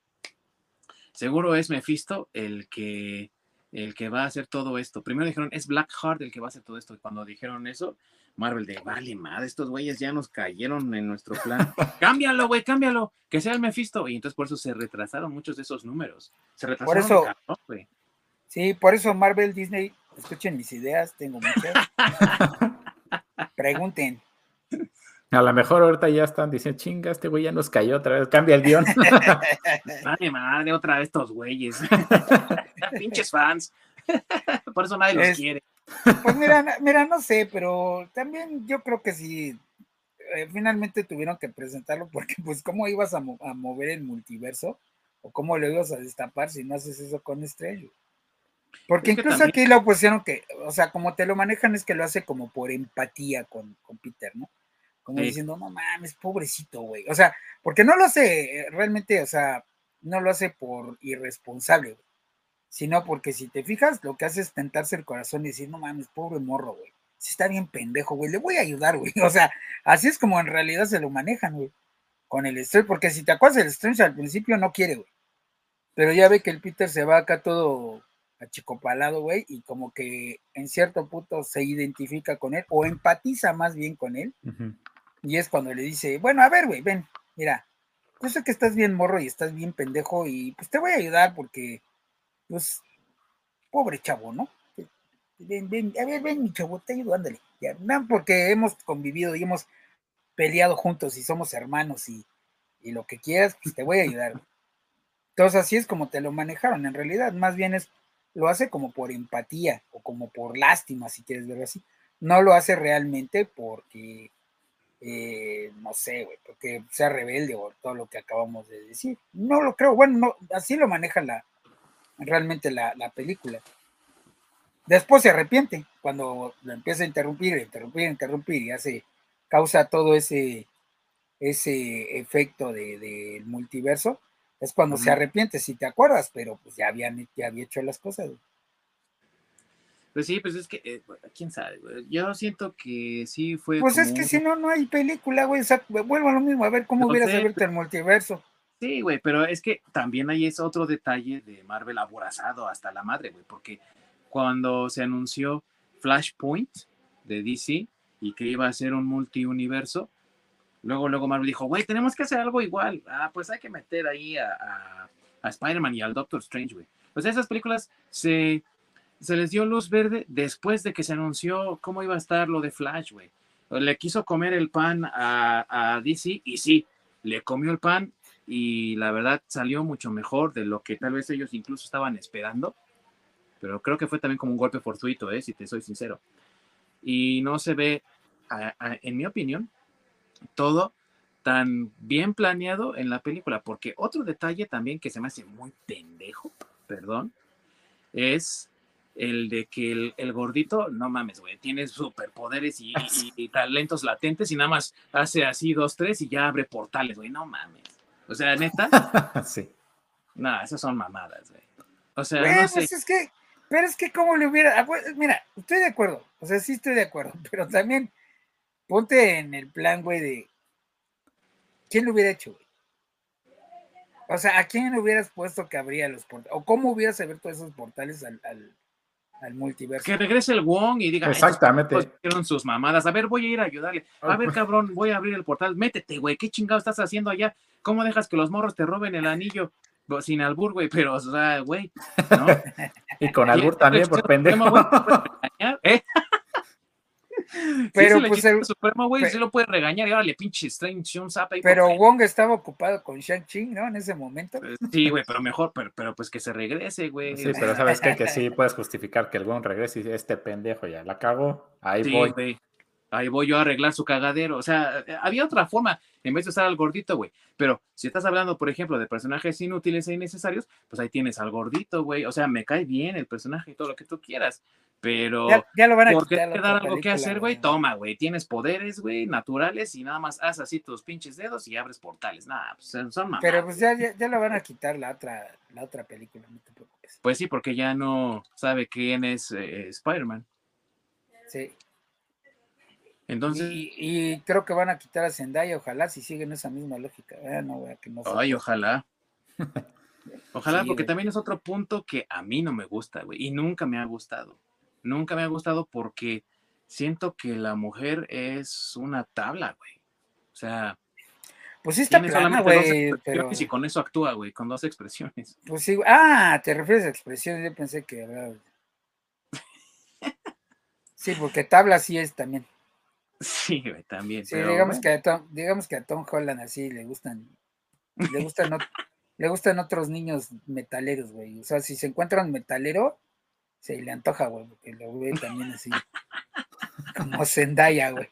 seguro es Mephisto el que el que va a hacer todo esto. Primero dijeron, es Blackheart el que va a hacer todo esto. Y cuando dijeron eso, Marvel de, vale, madre, estos güeyes ya nos cayeron en nuestro plan. cámbialo, güey, cámbialo, que sea el Mephisto. Y entonces por eso se retrasaron muchos de esos números. Se retrasaron. Por eso, sí, por eso Marvel, Disney, escuchen mis ideas, tengo muchas. Pregunten. A lo mejor ahorita ya están diciendo, chinga, este güey ya nos cayó otra vez, cambia el guion. Vale, madre, otra vez estos güeyes. Pinches fans. Por eso nadie los quiere. Pues mira, mira, no sé, pero también yo creo que sí, eh, finalmente tuvieron que presentarlo porque pues cómo ibas a, mover el multiverso o cómo lo ibas a destapar si no haces eso con Estrella. Porque incluso aquí lo pusieron que, o sea, como te lo manejan es que lo hace como por empatía con, Peter, ¿no? Como diciendo, no mames, pobrecito, güey. O sea, porque no lo hace realmente, o sea, no lo hace por irresponsable, güey sino porque si te fijas, lo que hace es tentarse el corazón y decir, no mames, pobre morro, güey. si está bien pendejo, güey, le voy a ayudar, güey. O sea, así es como en realidad se lo manejan, güey. Con el Strange, porque si te acuerdas, el Strange al principio no quiere, güey. Pero ya ve que el Peter se va acá todo achicopalado, güey, y como que en cierto punto se identifica con él, o empatiza más bien con él. Y es cuando le dice, bueno, a ver, güey, ven, mira, yo sé que estás bien morro y estás bien pendejo, y pues te voy a ayudar porque, pues, pobre chavo, ¿no? Ven, ven, a ver, ven, mi chavo, te ayudo, ándale. Ya, porque hemos convivido y hemos peleado juntos y somos hermanos y, y lo que quieras, pues te voy a ayudar. Entonces así es como te lo manejaron. En realidad, más bien es, lo hace como por empatía o como por lástima, si quieres verlo así. No lo hace realmente porque, eh, no sé, güey, porque sea rebelde o todo lo que acabamos de decir. No lo creo. Bueno, no, así lo maneja la, realmente la, la película. Después se arrepiente cuando lo empieza a interrumpir, interrumpir, interrumpir y hace, causa todo ese, ese efecto del de, multiverso es cuando se arrepiente, si te acuerdas, pero pues ya habían ya había hecho las cosas. Pues sí, pues es que, eh, quién sabe, güey. Yo siento que sí fue. Pues es que si no, no hay película, güey. O sea, vuelvo a lo mismo, a ver cómo hubiera abierto el multiverso. Sí, güey, pero es que también hay ese otro detalle de Marvel aborazado hasta la madre, güey, porque cuando se anunció Flashpoint de DC y que iba a ser un multiuniverso, Luego, luego Marvel dijo, güey, tenemos que hacer algo igual. Ah, pues hay que meter ahí a, a, Spider-Man y al Doctor Strange, güey. Pues esas películas se, se les dio luz verde después de que se anunció cómo iba a estar lo de Flash, güey. Le quiso comer el pan a, a DC y sí, le comió el pan y la verdad salió mucho mejor de lo que tal vez ellos incluso estaban esperando. Pero creo que fue también como un golpe fortuito, ¿eh? si te soy sincero. Y no se ve, en mi opinión, todo tan bien planeado en la película, porque otro detalle también que se me hace muy pendejo, perdón, es el de que el, gordito, no mames, güey, tiene superpoderes y, y, talentos latentes y nada más hace así dos, tres y ya abre portales, güey, no mames. O sea, neta. sí. No, esas son mamadas, güey. O sea, no sé. Pues es que, pero es que como le hubiera, pues, mira, estoy de acuerdo, o sea, sí estoy de acuerdo, pero también ponte en el plan, güey, de quién lo hubiera hecho, güey. O sea, ¿a quién hubieras puesto que abría los portales? ¿O cómo hubieras abierto esos portales al, al, multiverso? Que regrese el Wong y diga, exactamente. Hicieron sus mamadas. A ver, voy a ir a ayudarle. A ver, cabrón, voy a abrir el portal. Métete, güey. ¿Qué chingado estás haciendo allá? ¿Cómo dejas que los morros te roben el anillo? Sin albur, güey, pero, o sea, güey, ¿no? y con albur también, por pendejo. ¿Eh? Pero pues el Supremo, güey, se lo puede regañar y ahora le pinche Strange un zap ahí. Pero Wong estaba ocupado con Shang-Chi, ¿no? En ese momento. Pues, sí, güey, pero mejor, pero, pero pues que se regrese, güey. Sí, pero sabes qué? que sí puedes justificar que el Wong regrese y este pendejo ya la cago, ahí voy. Ahí voy yo a arreglar su cagadero. O sea, había otra forma en vez de usar al gordito, güey. Pero si estás hablando, por ejemplo, de personajes inútiles e innecesarios, pues ahí tienes al gordito, güey. O sea, me cae bien el personaje y todo lo que tú quieras. Pero ya, lo van a ¿por qué te dar algo que hacer, güey? Toma, güey. Tienes poderes, güey, naturales y nada más haz así tus pinches dedos y abres portales. Nada, pues son mamadas. Pero pues ya, ya, lo van a quitar la otra, la otra película, no te preocupes. Pues sí, porque ya no sabe quién es eh, Spider-Man. Sí. Entonces. Y, creo que van a quitar a Zendaya, ojalá si siguen esa misma lógica. Eh, no, que no Ay, ojalá. Ojalá, porque también es otro punto que a mí no me gusta, güey, y nunca me ha gustado nunca me ha gustado porque siento que la mujer es una tabla, güey. O sea, pues sí está plana, güey. Pero... si con eso actúa, güey, con dos expresiones. Pues sí, ah, te refieres a expresiones, yo pensé que Sí, porque tabla sí es también. Sí, güey, también. Sí, digamos, que a Tom, digamos que a Tom Holland así le gustan, le gustan, le gustan otros niños metaleros, güey. O sea, si se encuentra un metalero, se le antoja, güey, porque lo ve también así, como Zendaya, güey.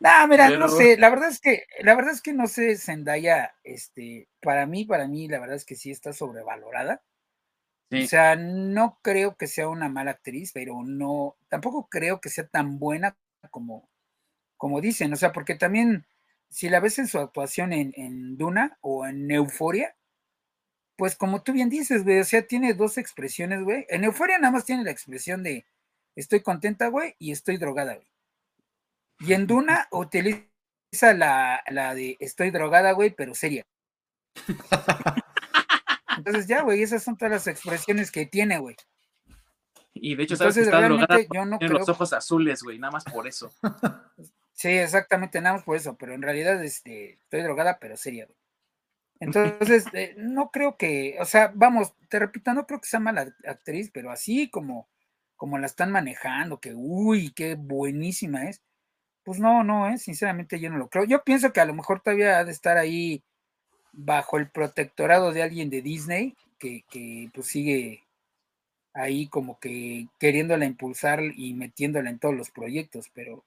No, mira, no sé, la verdad es que, la verdad es que no sé, Zendaya, este, para mí, para mí, la verdad es que sí está sobrevalorada. O sea, no creo que sea una mala actriz, pero no, tampoco creo que sea tan buena como, como dicen, o sea, porque también, si la ves en su actuación en, en Duna o en Euforia, pues como tú bien dices, güey, o sea, tiene dos expresiones, güey. En Euforia nada más tiene la expresión de estoy contenta, güey, y estoy drogada, güey. Y en Duna utiliza la, la de estoy drogada, güey, pero seria. Entonces ya, güey, esas son todas las expresiones que tiene, güey. Y de hecho, sabes Entonces, que está drogada, yo no tiene los ojos azules, güey, nada más por eso. Sí, exactamente, nada más por eso, pero en realidad este, estoy drogada, pero seria, güey. Entonces, eh, no creo que, o sea, vamos, te repito, no creo que sea mala actriz, pero así como, como la están manejando, que uy, qué buenísima es, pues no, no, eh, sinceramente yo no lo creo. Yo pienso que a lo mejor todavía ha de estar ahí bajo el protectorado de alguien de Disney, que, que pues sigue ahí como que queriéndola impulsar y metiéndola en todos los proyectos, pero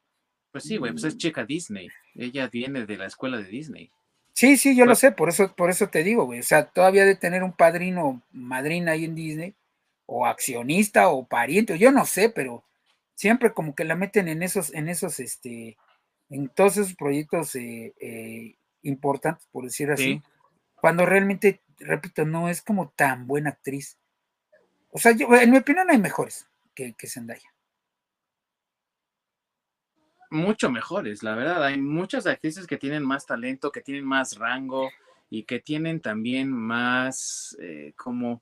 Pues sí, güey, pues es chica Disney. Ella viene de la escuela de Disney. Sí, sí, yo lo Pues- sé, por eso, por eso te digo, güey. O sea, todavía de tener un padrino madrina ahí en Disney, o accionista, o pariente, o yo no sé, pero siempre como que la meten en esos, en esos, este, en todos esos proyectos eh, eh, importantes, por decir así, Sí. Cuando realmente, repito, no es como tan buena actriz. O sea, yo, en mi opinión hay mejores que, que Zendaya. mucho mejores, la verdad. Hay muchas actrices que tienen más talento, que tienen más rango y que tienen también más eh, como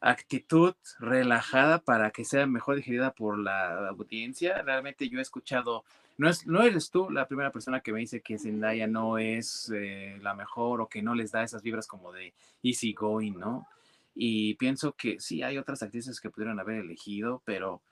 actitud relajada para que sea mejor digerida por la audiencia. Realmente yo he escuchado, no, es, no eres tú la primera persona que me dice que Zendaya no es eh, la mejor o que no les da esas vibras como de easy going, ¿no? Y pienso que sí, hay otras actrices que pudieron haber elegido, pero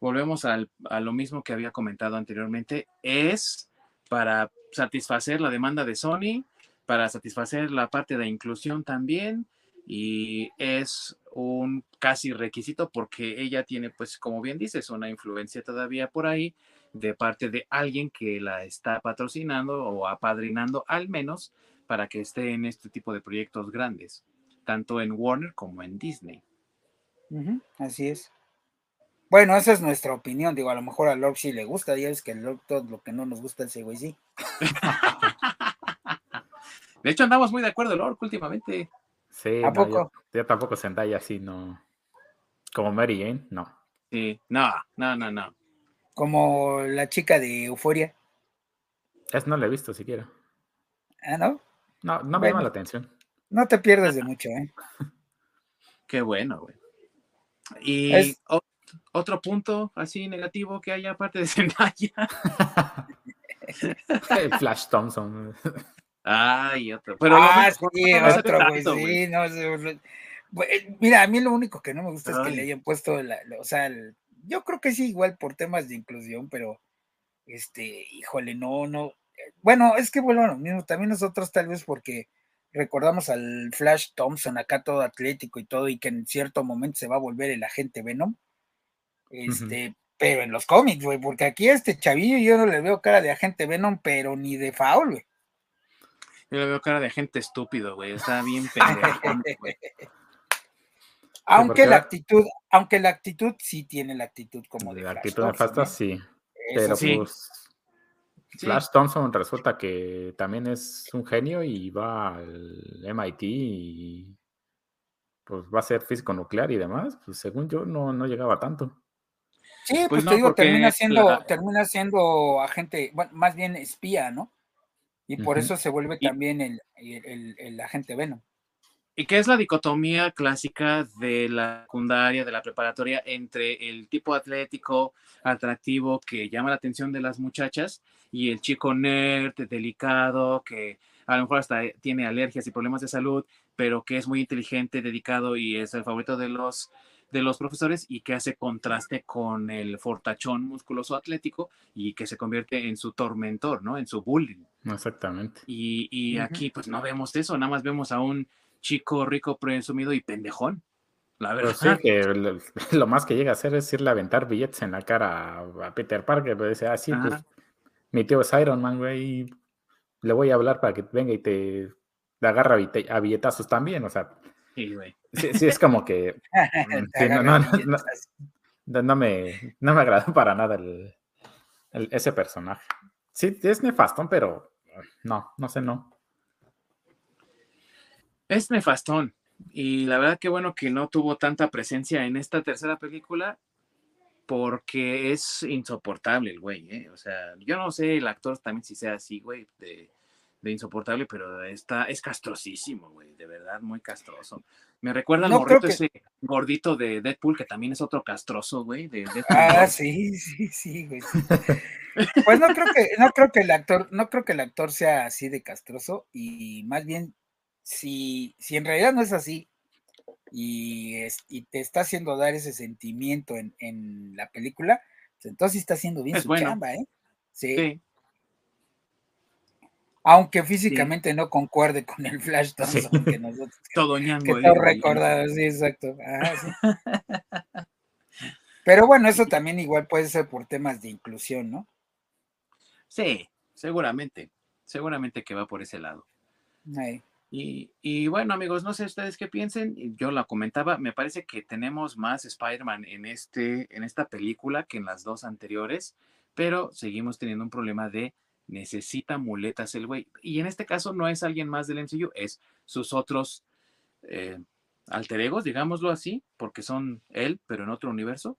volvemos al, a lo mismo que había comentado anteriormente, es para satisfacer la demanda de Sony, para satisfacer la parte de inclusión también, y es un casi requisito porque ella tiene, pues, como bien dices, una influencia todavía por ahí de parte de alguien que la está patrocinando o apadrinando al menos para que esté en este tipo de proyectos grandes, tanto en Warner como en Disney. Así es. Bueno, esa es nuestra opinión. Digo, a lo mejor a Lord sí le gusta. Ya ves que Lord todo lo que no nos gusta ese güey sí. De hecho, andamos muy de acuerdo, Lord, últimamente. Sí, ¿A no, poco? Yo, yo tampoco Zendaya así, no. Como Mary Jane, no. Sí, no, no, no, no. Como la chica de Euforia. Es no la he visto siquiera. Ah, ¿no? No, no me Bueno. llama la atención. No te pierdes de mucho, ¿eh? Qué bueno, güey. Y Es- o- otro punto así negativo que haya aparte de Zendaya. Flash Thompson. Ay, otro. Pero ah, mejor sí, no otro, güey, sí, no, Mira, a mí lo único que no me gusta es que le hayan puesto, la, la- o sea, el- yo creo que sí, igual por temas de inclusión, pero, este, híjole, no, no. eh, Bueno, es que lo mismo, también nosotros tal vez porque recordamos al Flash Thompson acá todo atlético y todo, y que en cierto momento se va a volver el agente Venom. Este, pero en los cómics, güey, porque aquí a este chavillo yo no le veo cara de agente Venom, pero ni de foul, güey. Yo le veo cara de gente estúpido, güey. Está bien pendejón, güey. Aunque la actitud, aunque la actitud sí tiene la actitud como de La Flash actitud Thompson, nefasta, sí. Eso Pero sí. pues Sí. Flash Thompson resulta que también es un genio y va al MIT y pues va a ser físico nuclear y demás. Pues según yo no, no llegaba tanto. Sí, pues, Pues no, te digo, termina siendo, la- termina siendo agente, bueno, más bien espía, ¿no? Y por eso se vuelve Y- también el, el, el- el agente Venom. Y que es la dicotomía clásica de la secundaria, de la preparatoria, entre el tipo atlético, atractivo, que llama la atención de las muchachas, y el chico nerd, delicado, que a lo mejor hasta tiene alergias y problemas de salud, pero que es muy inteligente, dedicado y es el favorito de los, de los profesores y que hace contraste con el fortachón musculoso atlético y que se convierte en su tormentor, ¿no? En su bullying. Exactamente. Y, y aquí pues no vemos eso, nada más vemos a un chico rico, presumido y pendejón. La Pero verdad. sí, que lo, lo más que llega a hacer es irle a aventar billetes en la cara a, a Peter Parker. Pero dice, ah, sí, pues mi tío es Iron Man, güey. Le voy a hablar para que venga y te, te agarra a billetazos también. O sea, Sí, güey. sí, sí es como que Mm, sí, no, me, no me agradó para nada el, el- ese personaje. Sí, es nefastón, pero no, no sé, no. Es nefastón, Y la verdad que bueno que no tuvo tanta presencia en esta tercera película porque es insoportable el güey, ¿eh? O sea, yo no sé el actor también si sea así, güey, de, insoportable, pero está, es castrosísimo, güey, de verdad, muy castroso. Me recuerda al morrito ese gordito de Deadpool, que también es otro castroso, güey, de Ah, sí, sí, sí, güey. pues no creo que, no creo que el actor, no creo que el actor sea así de castroso, y más bien, si, si en realidad no es así, y, y te está haciendo dar ese sentimiento en, en la película, pues entonces está haciendo bien su chamba, ¿eh? Sí. Aunque físicamente no concuerde con el Flash Thompson que nosotros Todo ñango, que todo recordado, sí, exacto. Pero bueno, eso también igual puede ser por temas de inclusión, ¿no? Sí, seguramente. Seguramente que va por ese lado. Y, bueno, amigos, no sé ustedes qué piensen. Yo la comentaba, me parece que tenemos más Spider-Man en, este, en esta película que en las dos anteriores, pero seguimos teniendo un problema de necesita muletas el güey. Y en este caso no es alguien más del MCU, es sus otros eh, alter egos, digámoslo así, porque son él, pero en otro universo.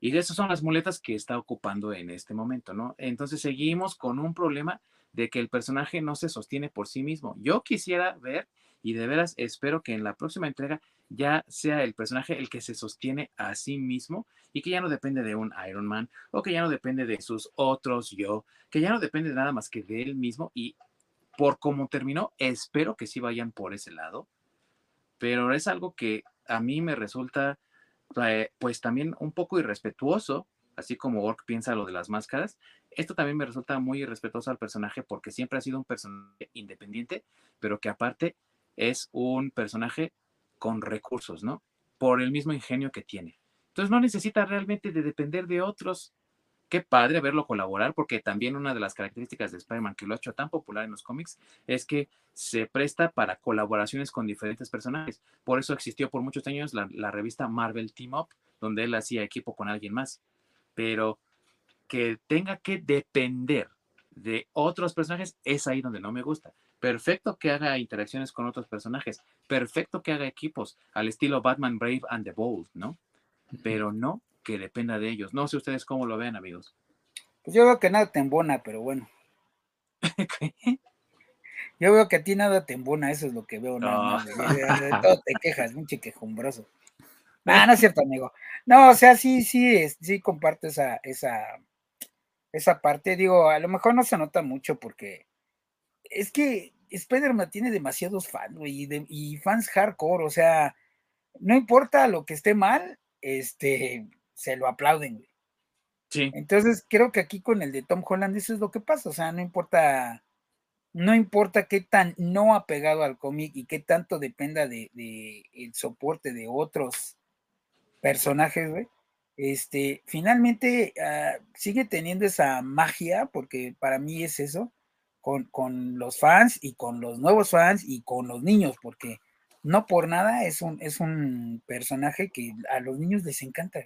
Y esas son las muletas que está ocupando en este momento, ¿no? Entonces seguimos con un problema de que el personaje no se sostiene por sí mismo. Yo quisiera ver y de veras espero que en la próxima entrega ya sea el personaje el que se sostiene a sí mismo y que ya no depende de un Iron Man o que ya no depende de sus otros yo, que ya no depende de nada más que de él mismo y por cómo terminó, espero que sí vayan por ese lado, pero es algo que a mí me resulta eh, pues también un poco irrespetuoso así como Ork piensa lo de las máscaras, esto también me resulta muy irrespetuoso al personaje porque siempre ha sido un personaje independiente, pero que aparte es un personaje con recursos, ¿no? Por el mismo ingenio que tiene. Entonces no necesita realmente de depender de otros. Qué padre verlo colaborar, porque también una de las características de Spider-Man que lo ha hecho tan popular en los cómics es que se presta para colaboraciones con diferentes personajes. Por eso existió por muchos años la, la revista Marvel Team Up, donde él hacía equipo con alguien más pero que tenga que depender de otros personajes es ahí donde no me gusta. Perfecto que haga interacciones con otros personajes, perfecto que haga equipos al estilo Batman Brave and the Bold, ¿no? Pero no que dependa de ellos. No sé ustedes cómo lo ven, amigos. Pues yo veo que nada te embona, pero bueno. Yo veo que a ti nada te embona, eso es lo que veo. No, De, todo te quejas, un chiquejumbroso. No, no es cierto, amigo. No, o sea, sí, sí, sí comparto esa, esa, esa parte. Digo, a lo mejor no se nota mucho porque es que Spider-Man tiene demasiados fans, güey, y, y, fans hardcore, o sea, no importa lo que esté mal, este, se lo aplauden, güey. Sí. Entonces, creo que aquí con el de Tom Holland eso es lo que pasa, o sea, no importa, no importa qué tan no apegado al cómic y qué tanto dependa de, de el soporte de otros personajes, güey, este, finalmente ah, sigue teniendo esa magia, porque para mí es eso, con, con, los fans y con los nuevos fans y con los niños, porque no por nada es un, es un personaje que a los niños les encanta.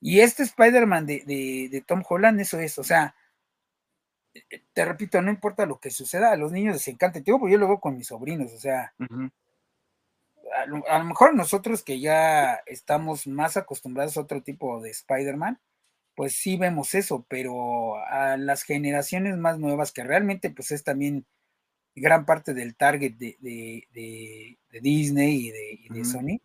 Y este Spider-Man de, de, Tom Holland, eso es, o sea, te repito, no importa lo que suceda, a los niños les encanta. Yo, yo lo veo con mis sobrinos, o sea, a lo, mejor nosotros que ya estamos más acostumbrados a otro tipo de Spider-Man, pues sí vemos eso, pero a las generaciones más nuevas, que realmente pues es también gran parte del target de, de, Disney y de, Sony,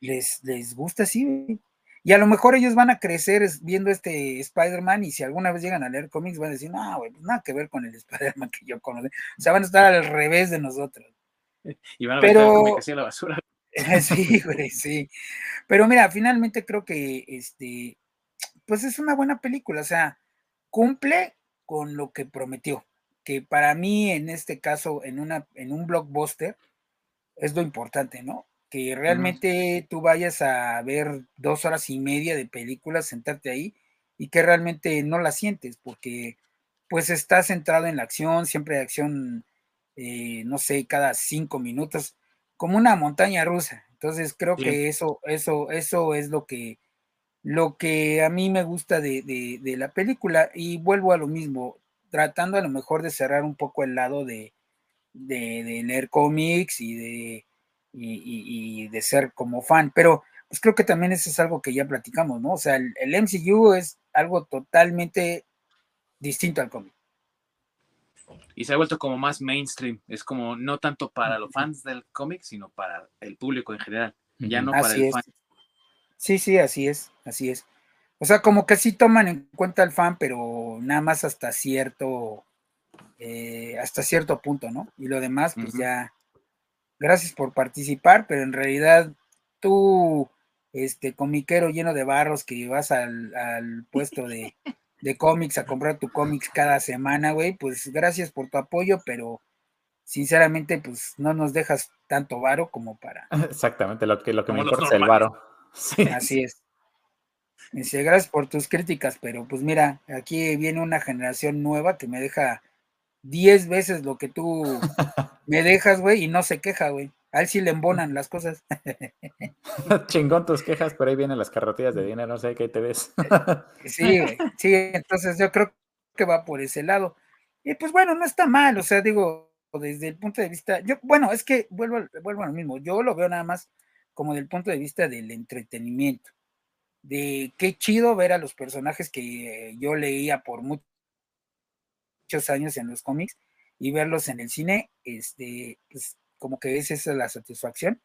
les, les gusta así. Y a lo mejor ellos van a crecer viendo este Spider-Man y si alguna vez llegan a leer cómics van a decir, no, güey, pues nada que ver con el Spider-Man que yo conozco. O sea, van a estar al revés de nosotros. Y van a pero, la basura. sí, güey, sí. Pero mira, finalmente creo que este, pues es una buena película, o sea, cumple con lo que prometió, que para mí en este caso, en, una, en un blockbuster, es lo importante, ¿no? Que realmente tú vayas a ver dos horas y media de película, sentarte ahí y que realmente no la sientes, porque pues está centrado en la acción, siempre hay acción eh, no sé, cada cinco minutos, como una montaña rusa. Entonces creo que eso, eso, eso es lo que, lo que a mí me gusta de, de, la película. Y vuelvo a lo mismo, tratando a lo mejor de cerrar un poco el lado de, de leer cómics y de, y, de ser como fan, pero pues creo que también eso es algo que ya platicamos, ¿no? O sea, el, MCU es algo totalmente distinto al cómic. Y se ha vuelto como más mainstream, es como no tanto para los fans del cómic, sino para el público en general, ya no para el fan. Sí, sí, así es, así es. O sea, como que sí toman en cuenta al fan, pero nada más hasta cierto, eh, hasta cierto punto, ¿no? Y lo demás, pues ya, gracias por participar, pero en realidad tú, este comiquero lleno de barros que vas al, puesto de, de cómics a comprar tu cómics cada semana, güey, pues gracias por tu apoyo, pero sinceramente, pues no nos dejas tanto varo como para. Exactamente, lo que, lo que me importa es el varo. Sí. Así es. Dice, gracias por tus críticas, pero pues mira, aquí viene una generación nueva que me deja 10 veces lo que tú me dejas, güey, y no se queja, güey. A él sí le embonan las cosas. Chingón tus quejas, pero ahí vienen las carretillas de dinero, no sé qué te ves. sí, güey, sí, entonces yo creo que va por ese lado. Y pues bueno, no está mal, o sea, digo, desde el punto de vista, yo, bueno, es que vuelvo, vuelvo a lo mismo, yo lo veo nada más como del punto de vista del entretenimiento, de qué chido ver a los personajes que yo leía por muchos años en los cómics y verlos en el cine, este, pues como que es esa la satisfacción,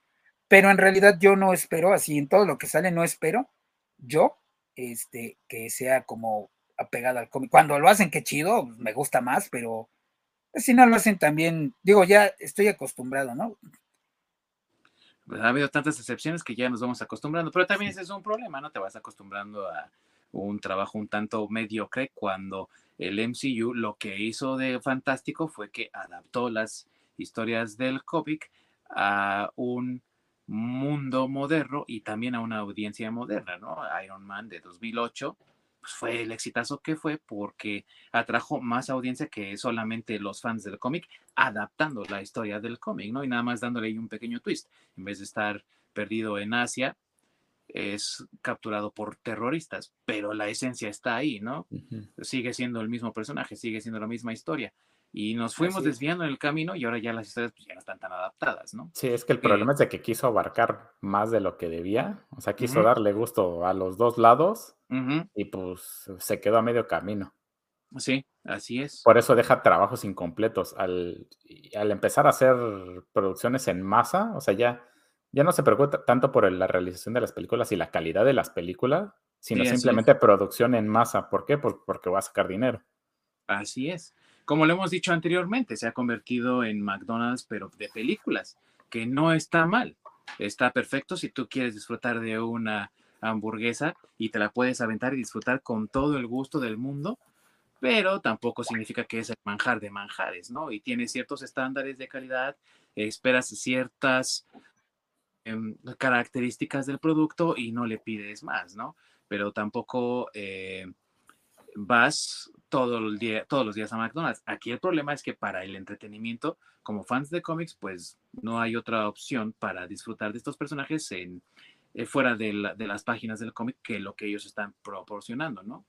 pero en realidad yo no espero, así en todo lo que sale no espero, yo, este, que sea como apegado al cómic. Cuando lo hacen, qué chido, me gusta más, pero pues, si no lo hacen también, digo, ya estoy acostumbrado, ¿no? ha habido tantas excepciones que ya nos vamos acostumbrando, pero también ese es un problema, ¿no? Te vas acostumbrando a un trabajo un tanto mediocre cuando el MCU lo que hizo de fantástico fue que adaptó las historias del cómic a un mundo moderno y también a una audiencia moderna, ¿no? Iron Man de 2008 pues fue el exitazo que fue porque atrajo más audiencia que solamente los fans del cómic, adaptando la historia del cómic, ¿no? Y nada más dándole ahí un pequeño twist. En vez de estar perdido en Asia, es capturado por terroristas, pero la esencia está ahí, ¿no? Sigue siendo el mismo personaje, sigue siendo la misma historia. Y nos fuimos desviando en el camino y ahora ya las historias pues, ya no están tan adaptadas, ¿no? Sí, es que el eh, problema es de que quiso abarcar más de lo que debía, o sea, quiso darle gusto a los dos lados y pues se quedó a medio camino. Sí, así es. Por eso deja trabajos incompletos. Al, al empezar a hacer producciones en masa, o sea, ya, ya no se preocupa tanto por la realización de las películas y la calidad de las películas, sino simplemente producción en masa. ¿Por qué? porque va a sacar dinero. Así es como lo hemos dicho anteriormente, se ha convertido en McDonald's, pero de películas, que no está mal. Está perfecto si tú quieres disfrutar de una hamburguesa y te la puedes aventar y disfrutar con todo el gusto del mundo, pero tampoco significa que es el manjar de manjares, ¿no? Y tiene ciertos estándares de calidad, esperas ciertas em, características del producto y no le pides más, ¿no? Pero tampoco eh, vas todos los días a McDonald's. Aquí el problema es que para el entretenimiento, como fans de cómics, pues no hay otra opción para disfrutar de estos personajes en, eh, fuera de, las páginas del cómic que lo que ellos están proporcionando, ¿no?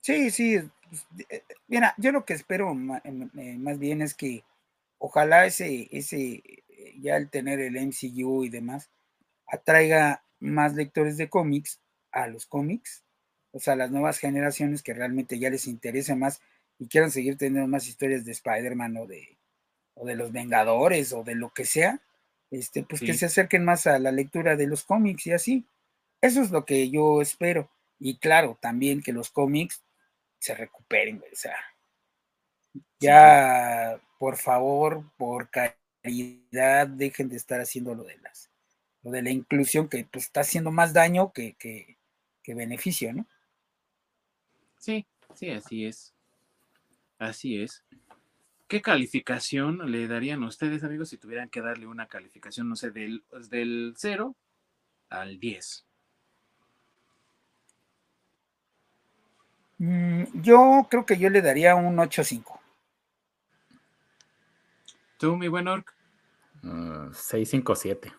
Sí, sí. Pues, eh, mira, yo lo que espero eh, más bien es que ojalá ese, ese, ya el tener el MCU y demás, atraiga más lectores de cómics a los cómics, o sea, las nuevas generaciones que realmente ya les interesa más y quieran seguir teniendo más historias de Spider-Man o de, o de los Vengadores o de lo que sea, este, pues que se acerquen más a la lectura de los cómics y así. Eso es lo que yo espero. Y claro, también que los cómics se recuperen, o sea, ya, por favor, por caridad, dejen de estar haciendo lo de las, lo de la inclusión que pues está haciendo más daño que, que, beneficio, ¿no? Sí, sí, así es. Así es. ¿Qué calificación le darían a ustedes, amigos, si tuvieran que darle una calificación, no sé, del, del 0 al 10? Mm, yo creo que yo le daría un 8-5. ¿Tú, mi buen Orc? 6-5-7.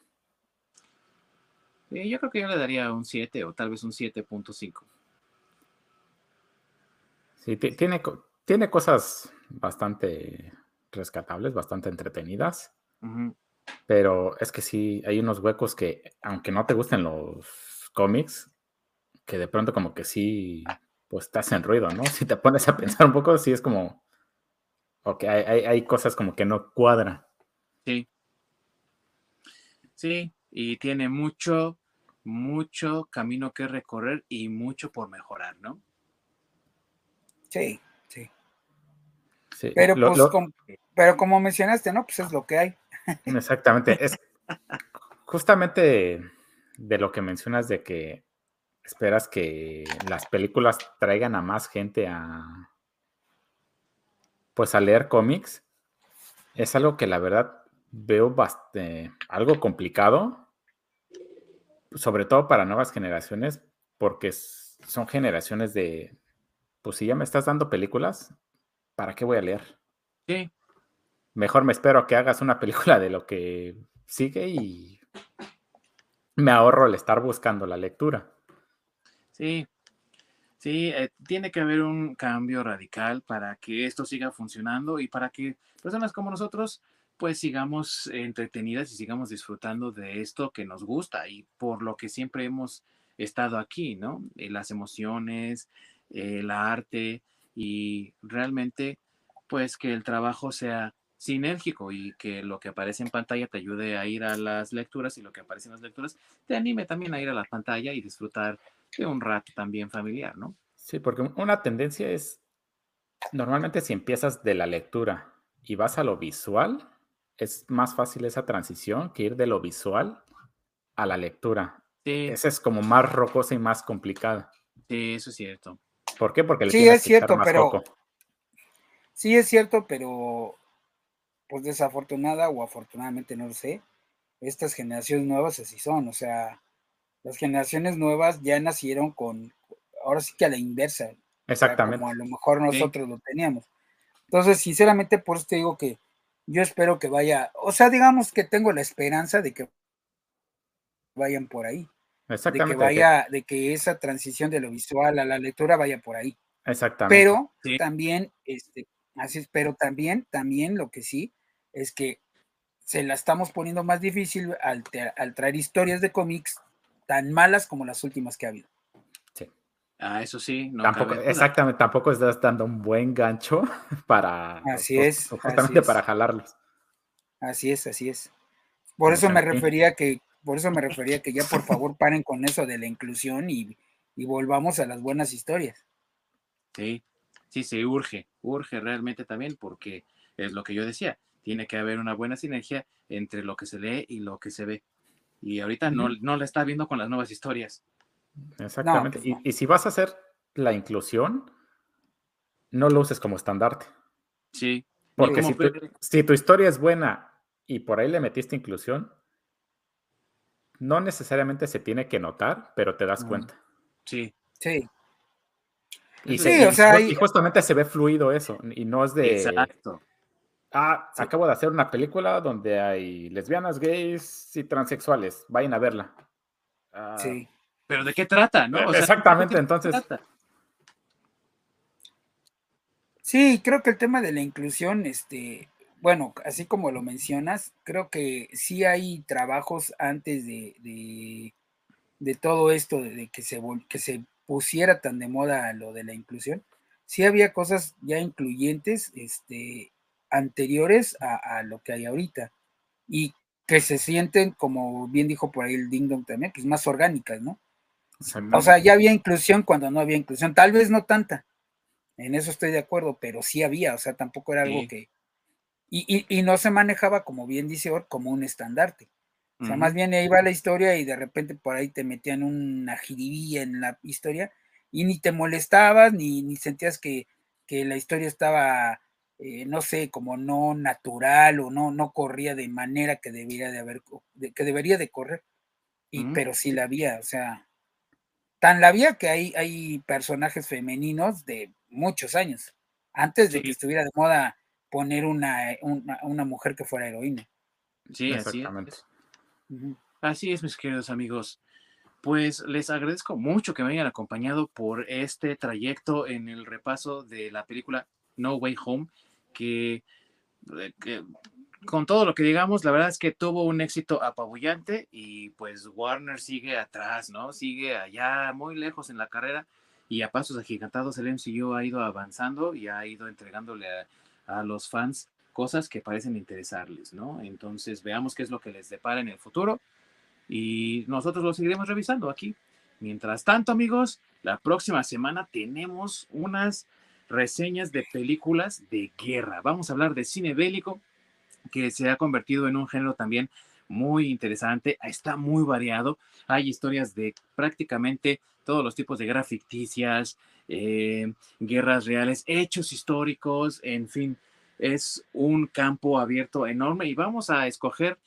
Ah, yo creo que yo le daría un 7 o tal vez un 7.5. Sí, tiene, tiene cosas bastante rescatables, bastante entretenidas. Pero es que sí, hay unos huecos que, aunque no te gusten los cómics, que de pronto como que sí, pues te hacen ruido, ¿no? Si te pones a pensar un poco, sí es como, ok, hay, hay cosas como que no cuadran. Sí. Sí, y tiene mucho, mucho camino que recorrer y mucho por mejorar, ¿no? Sí, sí. pero, pues, Como, pero como mencionaste, ¿no? Pues es lo que hay. Exactamente. Es justamente de lo que mencionas de que esperas que las películas traigan a más gente a pues a leer cómics. Es algo que la verdad veo bastante, algo complicado, sobre todo para nuevas generaciones, porque son generaciones de, pues si ya me estás dando películas, ¿para qué voy a leer? Sí. Mejor me espero a que hagas una película de lo que sigue y me ahorro el estar buscando la lectura. Sí, sí, eh, tiene que haber un cambio radical para que esto siga funcionando y para que personas como nosotros pues sigamos entretenidas y sigamos disfrutando de esto que nos gusta y por lo que siempre hemos estado aquí, ¿no? Eh, las emociones, el arte y realmente pues que el trabajo sea sinérgico y que lo que aparece en pantalla te ayude a ir a las lecturas y lo que aparece en las lecturas te anime también a ir a la pantalla y disfrutar de un rato también familiar, ¿no? Sí, porque una tendencia es, normalmente si empiezas de la lectura y vas a lo visual, es más fácil esa transición que ir de lo visual a la lectura. Sí. Esa es como más rocosa y más complicada. Sí, eso es cierto. ¿Por qué? Porque le sí es cierto, pero sí es cierto, pero pues desafortunada o afortunadamente no lo sé. Estas generaciones nuevas así son, o sea, las generaciones nuevas ya nacieron con, ahora sí que a la inversa. Exactamente. como a lo mejor nosotros lo teníamos. Entonces, sinceramente, por eso te digo que yo espero que vaya, o sea, digamos que tengo la esperanza de que vayan por ahí. Exactamente. De que vaya, de que esa transición de lo visual a la lectura vaya por ahí. Exactamente. Pero también, este, así es, pero también, también lo que sí es que se la estamos poniendo más difícil al, traer historias de cómics tan malas como las últimas que ha habido. Sí. Ah, eso sí. tampoco, exactamente, tampoco estás dando un buen gancho para. Así es. Justamente para jalarlos. Así es, así es. Por eso me refería que, por eso me refería que ya por favor paren con eso de la inclusión y, y volvamos a las buenas historias. Sí, sí, se urge, urge realmente también, porque es lo que yo decía, tiene que haber una buena sinergia entre lo que se lee y lo que se ve. Y ahorita no, no la está viendo con las nuevas historias. Exactamente. Pues y, si vas a hacer la inclusión, no lo uses como estandarte. Sí. Porque si tu, historia es buena y por ahí le metiste inclusión, no necesariamente se tiene que notar, pero te das cuenta. Sí. Sí. Y, sí, o sea, y justamente se ve fluido eso, y no es de... Exacto. Ah, acabo de hacer una película donde hay lesbianas, gays y transexuales. Vayan a verla. Ah, sí. Pero ¿de qué trata, no? exactamente, entonces. Sí, creo que el tema de la inclusión, este, bueno, así como lo mencionas, creo que sí hay trabajos antes de, de, todo esto, de, que, se, que se pusiera tan de moda lo de la inclusión. Sí había cosas ya incluyentes, este, anteriores a, lo que hay ahorita y que se sienten, como bien dijo por ahí el Ding Dong también, pues más orgánicas, ¿no? O sea, ya había inclusión cuando no había inclusión, tal vez no tanta, en eso estoy de acuerdo, pero sí había, o sea, tampoco era algo que... Y, no se manejaba, como bien dice Or, como un estandarte. O sea, más bien ahí va la historia y de repente por ahí te metían una jiribilla en la historia y ni te molestabas, ni, ni sentías que, que la historia estaba eh, no sé, como no natural o no, no corría de manera que debería de haber, que debería de correr. Y, Pero sí la había, o sea, tan la había que hay, hay personajes femeninos de muchos años, antes de que estuviera de moda poner una, una, mujer que fuera heroína. Sí, así es. Así es, mis queridos amigos. Pues les agradezco mucho que me hayan acompañado por este trayecto en el repaso de la película No Way Home que que, con todo lo que digamos, la verdad es que tuvo un éxito apabullante y pues Warner sigue atrás, ¿no? Sigue allá muy lejos en la carrera y a pasos agigantados el MCU ha ido avanzando y ha ido entregándole a, los fans cosas que parecen interesarles, ¿no? Entonces veamos qué es lo que les depara en el futuro y nosotros lo seguiremos revisando aquí. Mientras tanto, amigos, la próxima semana tenemos unas reseñas de películas de guerra. Vamos a hablar de cine bélico, que se ha convertido en un género también muy interesante, está muy variado, hay historias de prácticamente todos los tipos de guerras ficticias, eh, guerras reales, hechos históricos, en fin, es un campo abierto enorme. Y vamos a escoger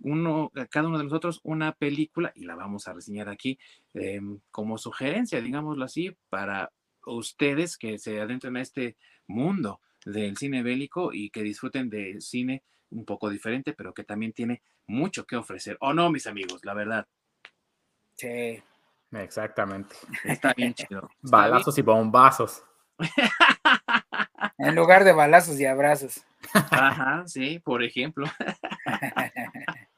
uno, cada uno de nosotros una película y la vamos a reseñar aquí em, como sugerencia, digámoslo así, para ustedes que se adentren a este mundo del cine bélico y que disfruten de cine un poco diferente, pero que también tiene mucho que ofrecer. ¿O no, mis amigos? La verdad. Sí. Exactamente. Está bien chido. balazos y bombazos. En lugar de balazos y abrazos. Ajá, sí, por ejemplo.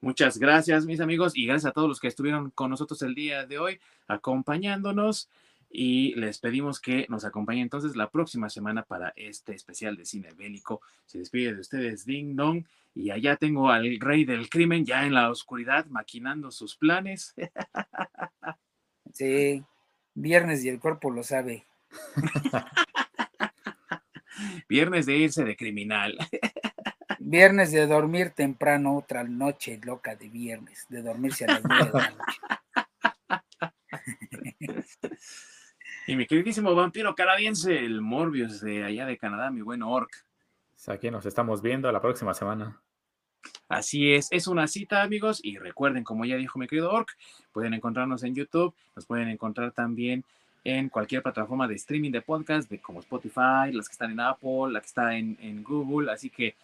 Muchas gracias, mis amigos, y gracias a todos los que estuvieron con nosotros el día de hoy, acompañándonos y les pedimos que nos acompañen entonces la próxima semana para este especial de cine bélico. Se despide de ustedes Ding Dong y allá tengo al rey del crimen ya en la oscuridad maquinando sus planes. Sí, viernes y el cuerpo lo sabe. viernes de irse de criminal. Viernes de dormir temprano, otra noche loca de viernes, de dormirse a las nueve de la noche. Y mi queridísimo vampiro canadiense, el Morbius de allá de Canadá, mi buen Orc. Aquí nos estamos viendo la próxima semana. Así es, es una cita, amigos. Y recuerden, como ya dijo mi querido Orc, pueden encontrarnos en YouTube, nos pueden encontrar también en cualquier plataforma de streaming de podcast, de como Spotify, las que están en Apple, la que está en, en Google. Así que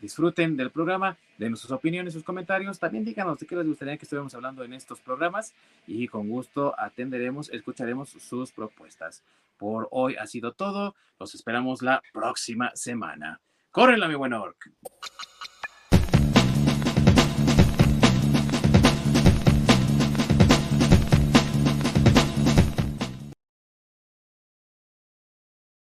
disfruten del programa, de sus opiniones, sus comentarios. También díganos de qué les gustaría que estuviéramos hablando en estos programas y con gusto atenderemos, escucharemos sus propuestas. Por hoy ha sido todo. Los esperamos la próxima semana. Córrenla, mi buen Orc.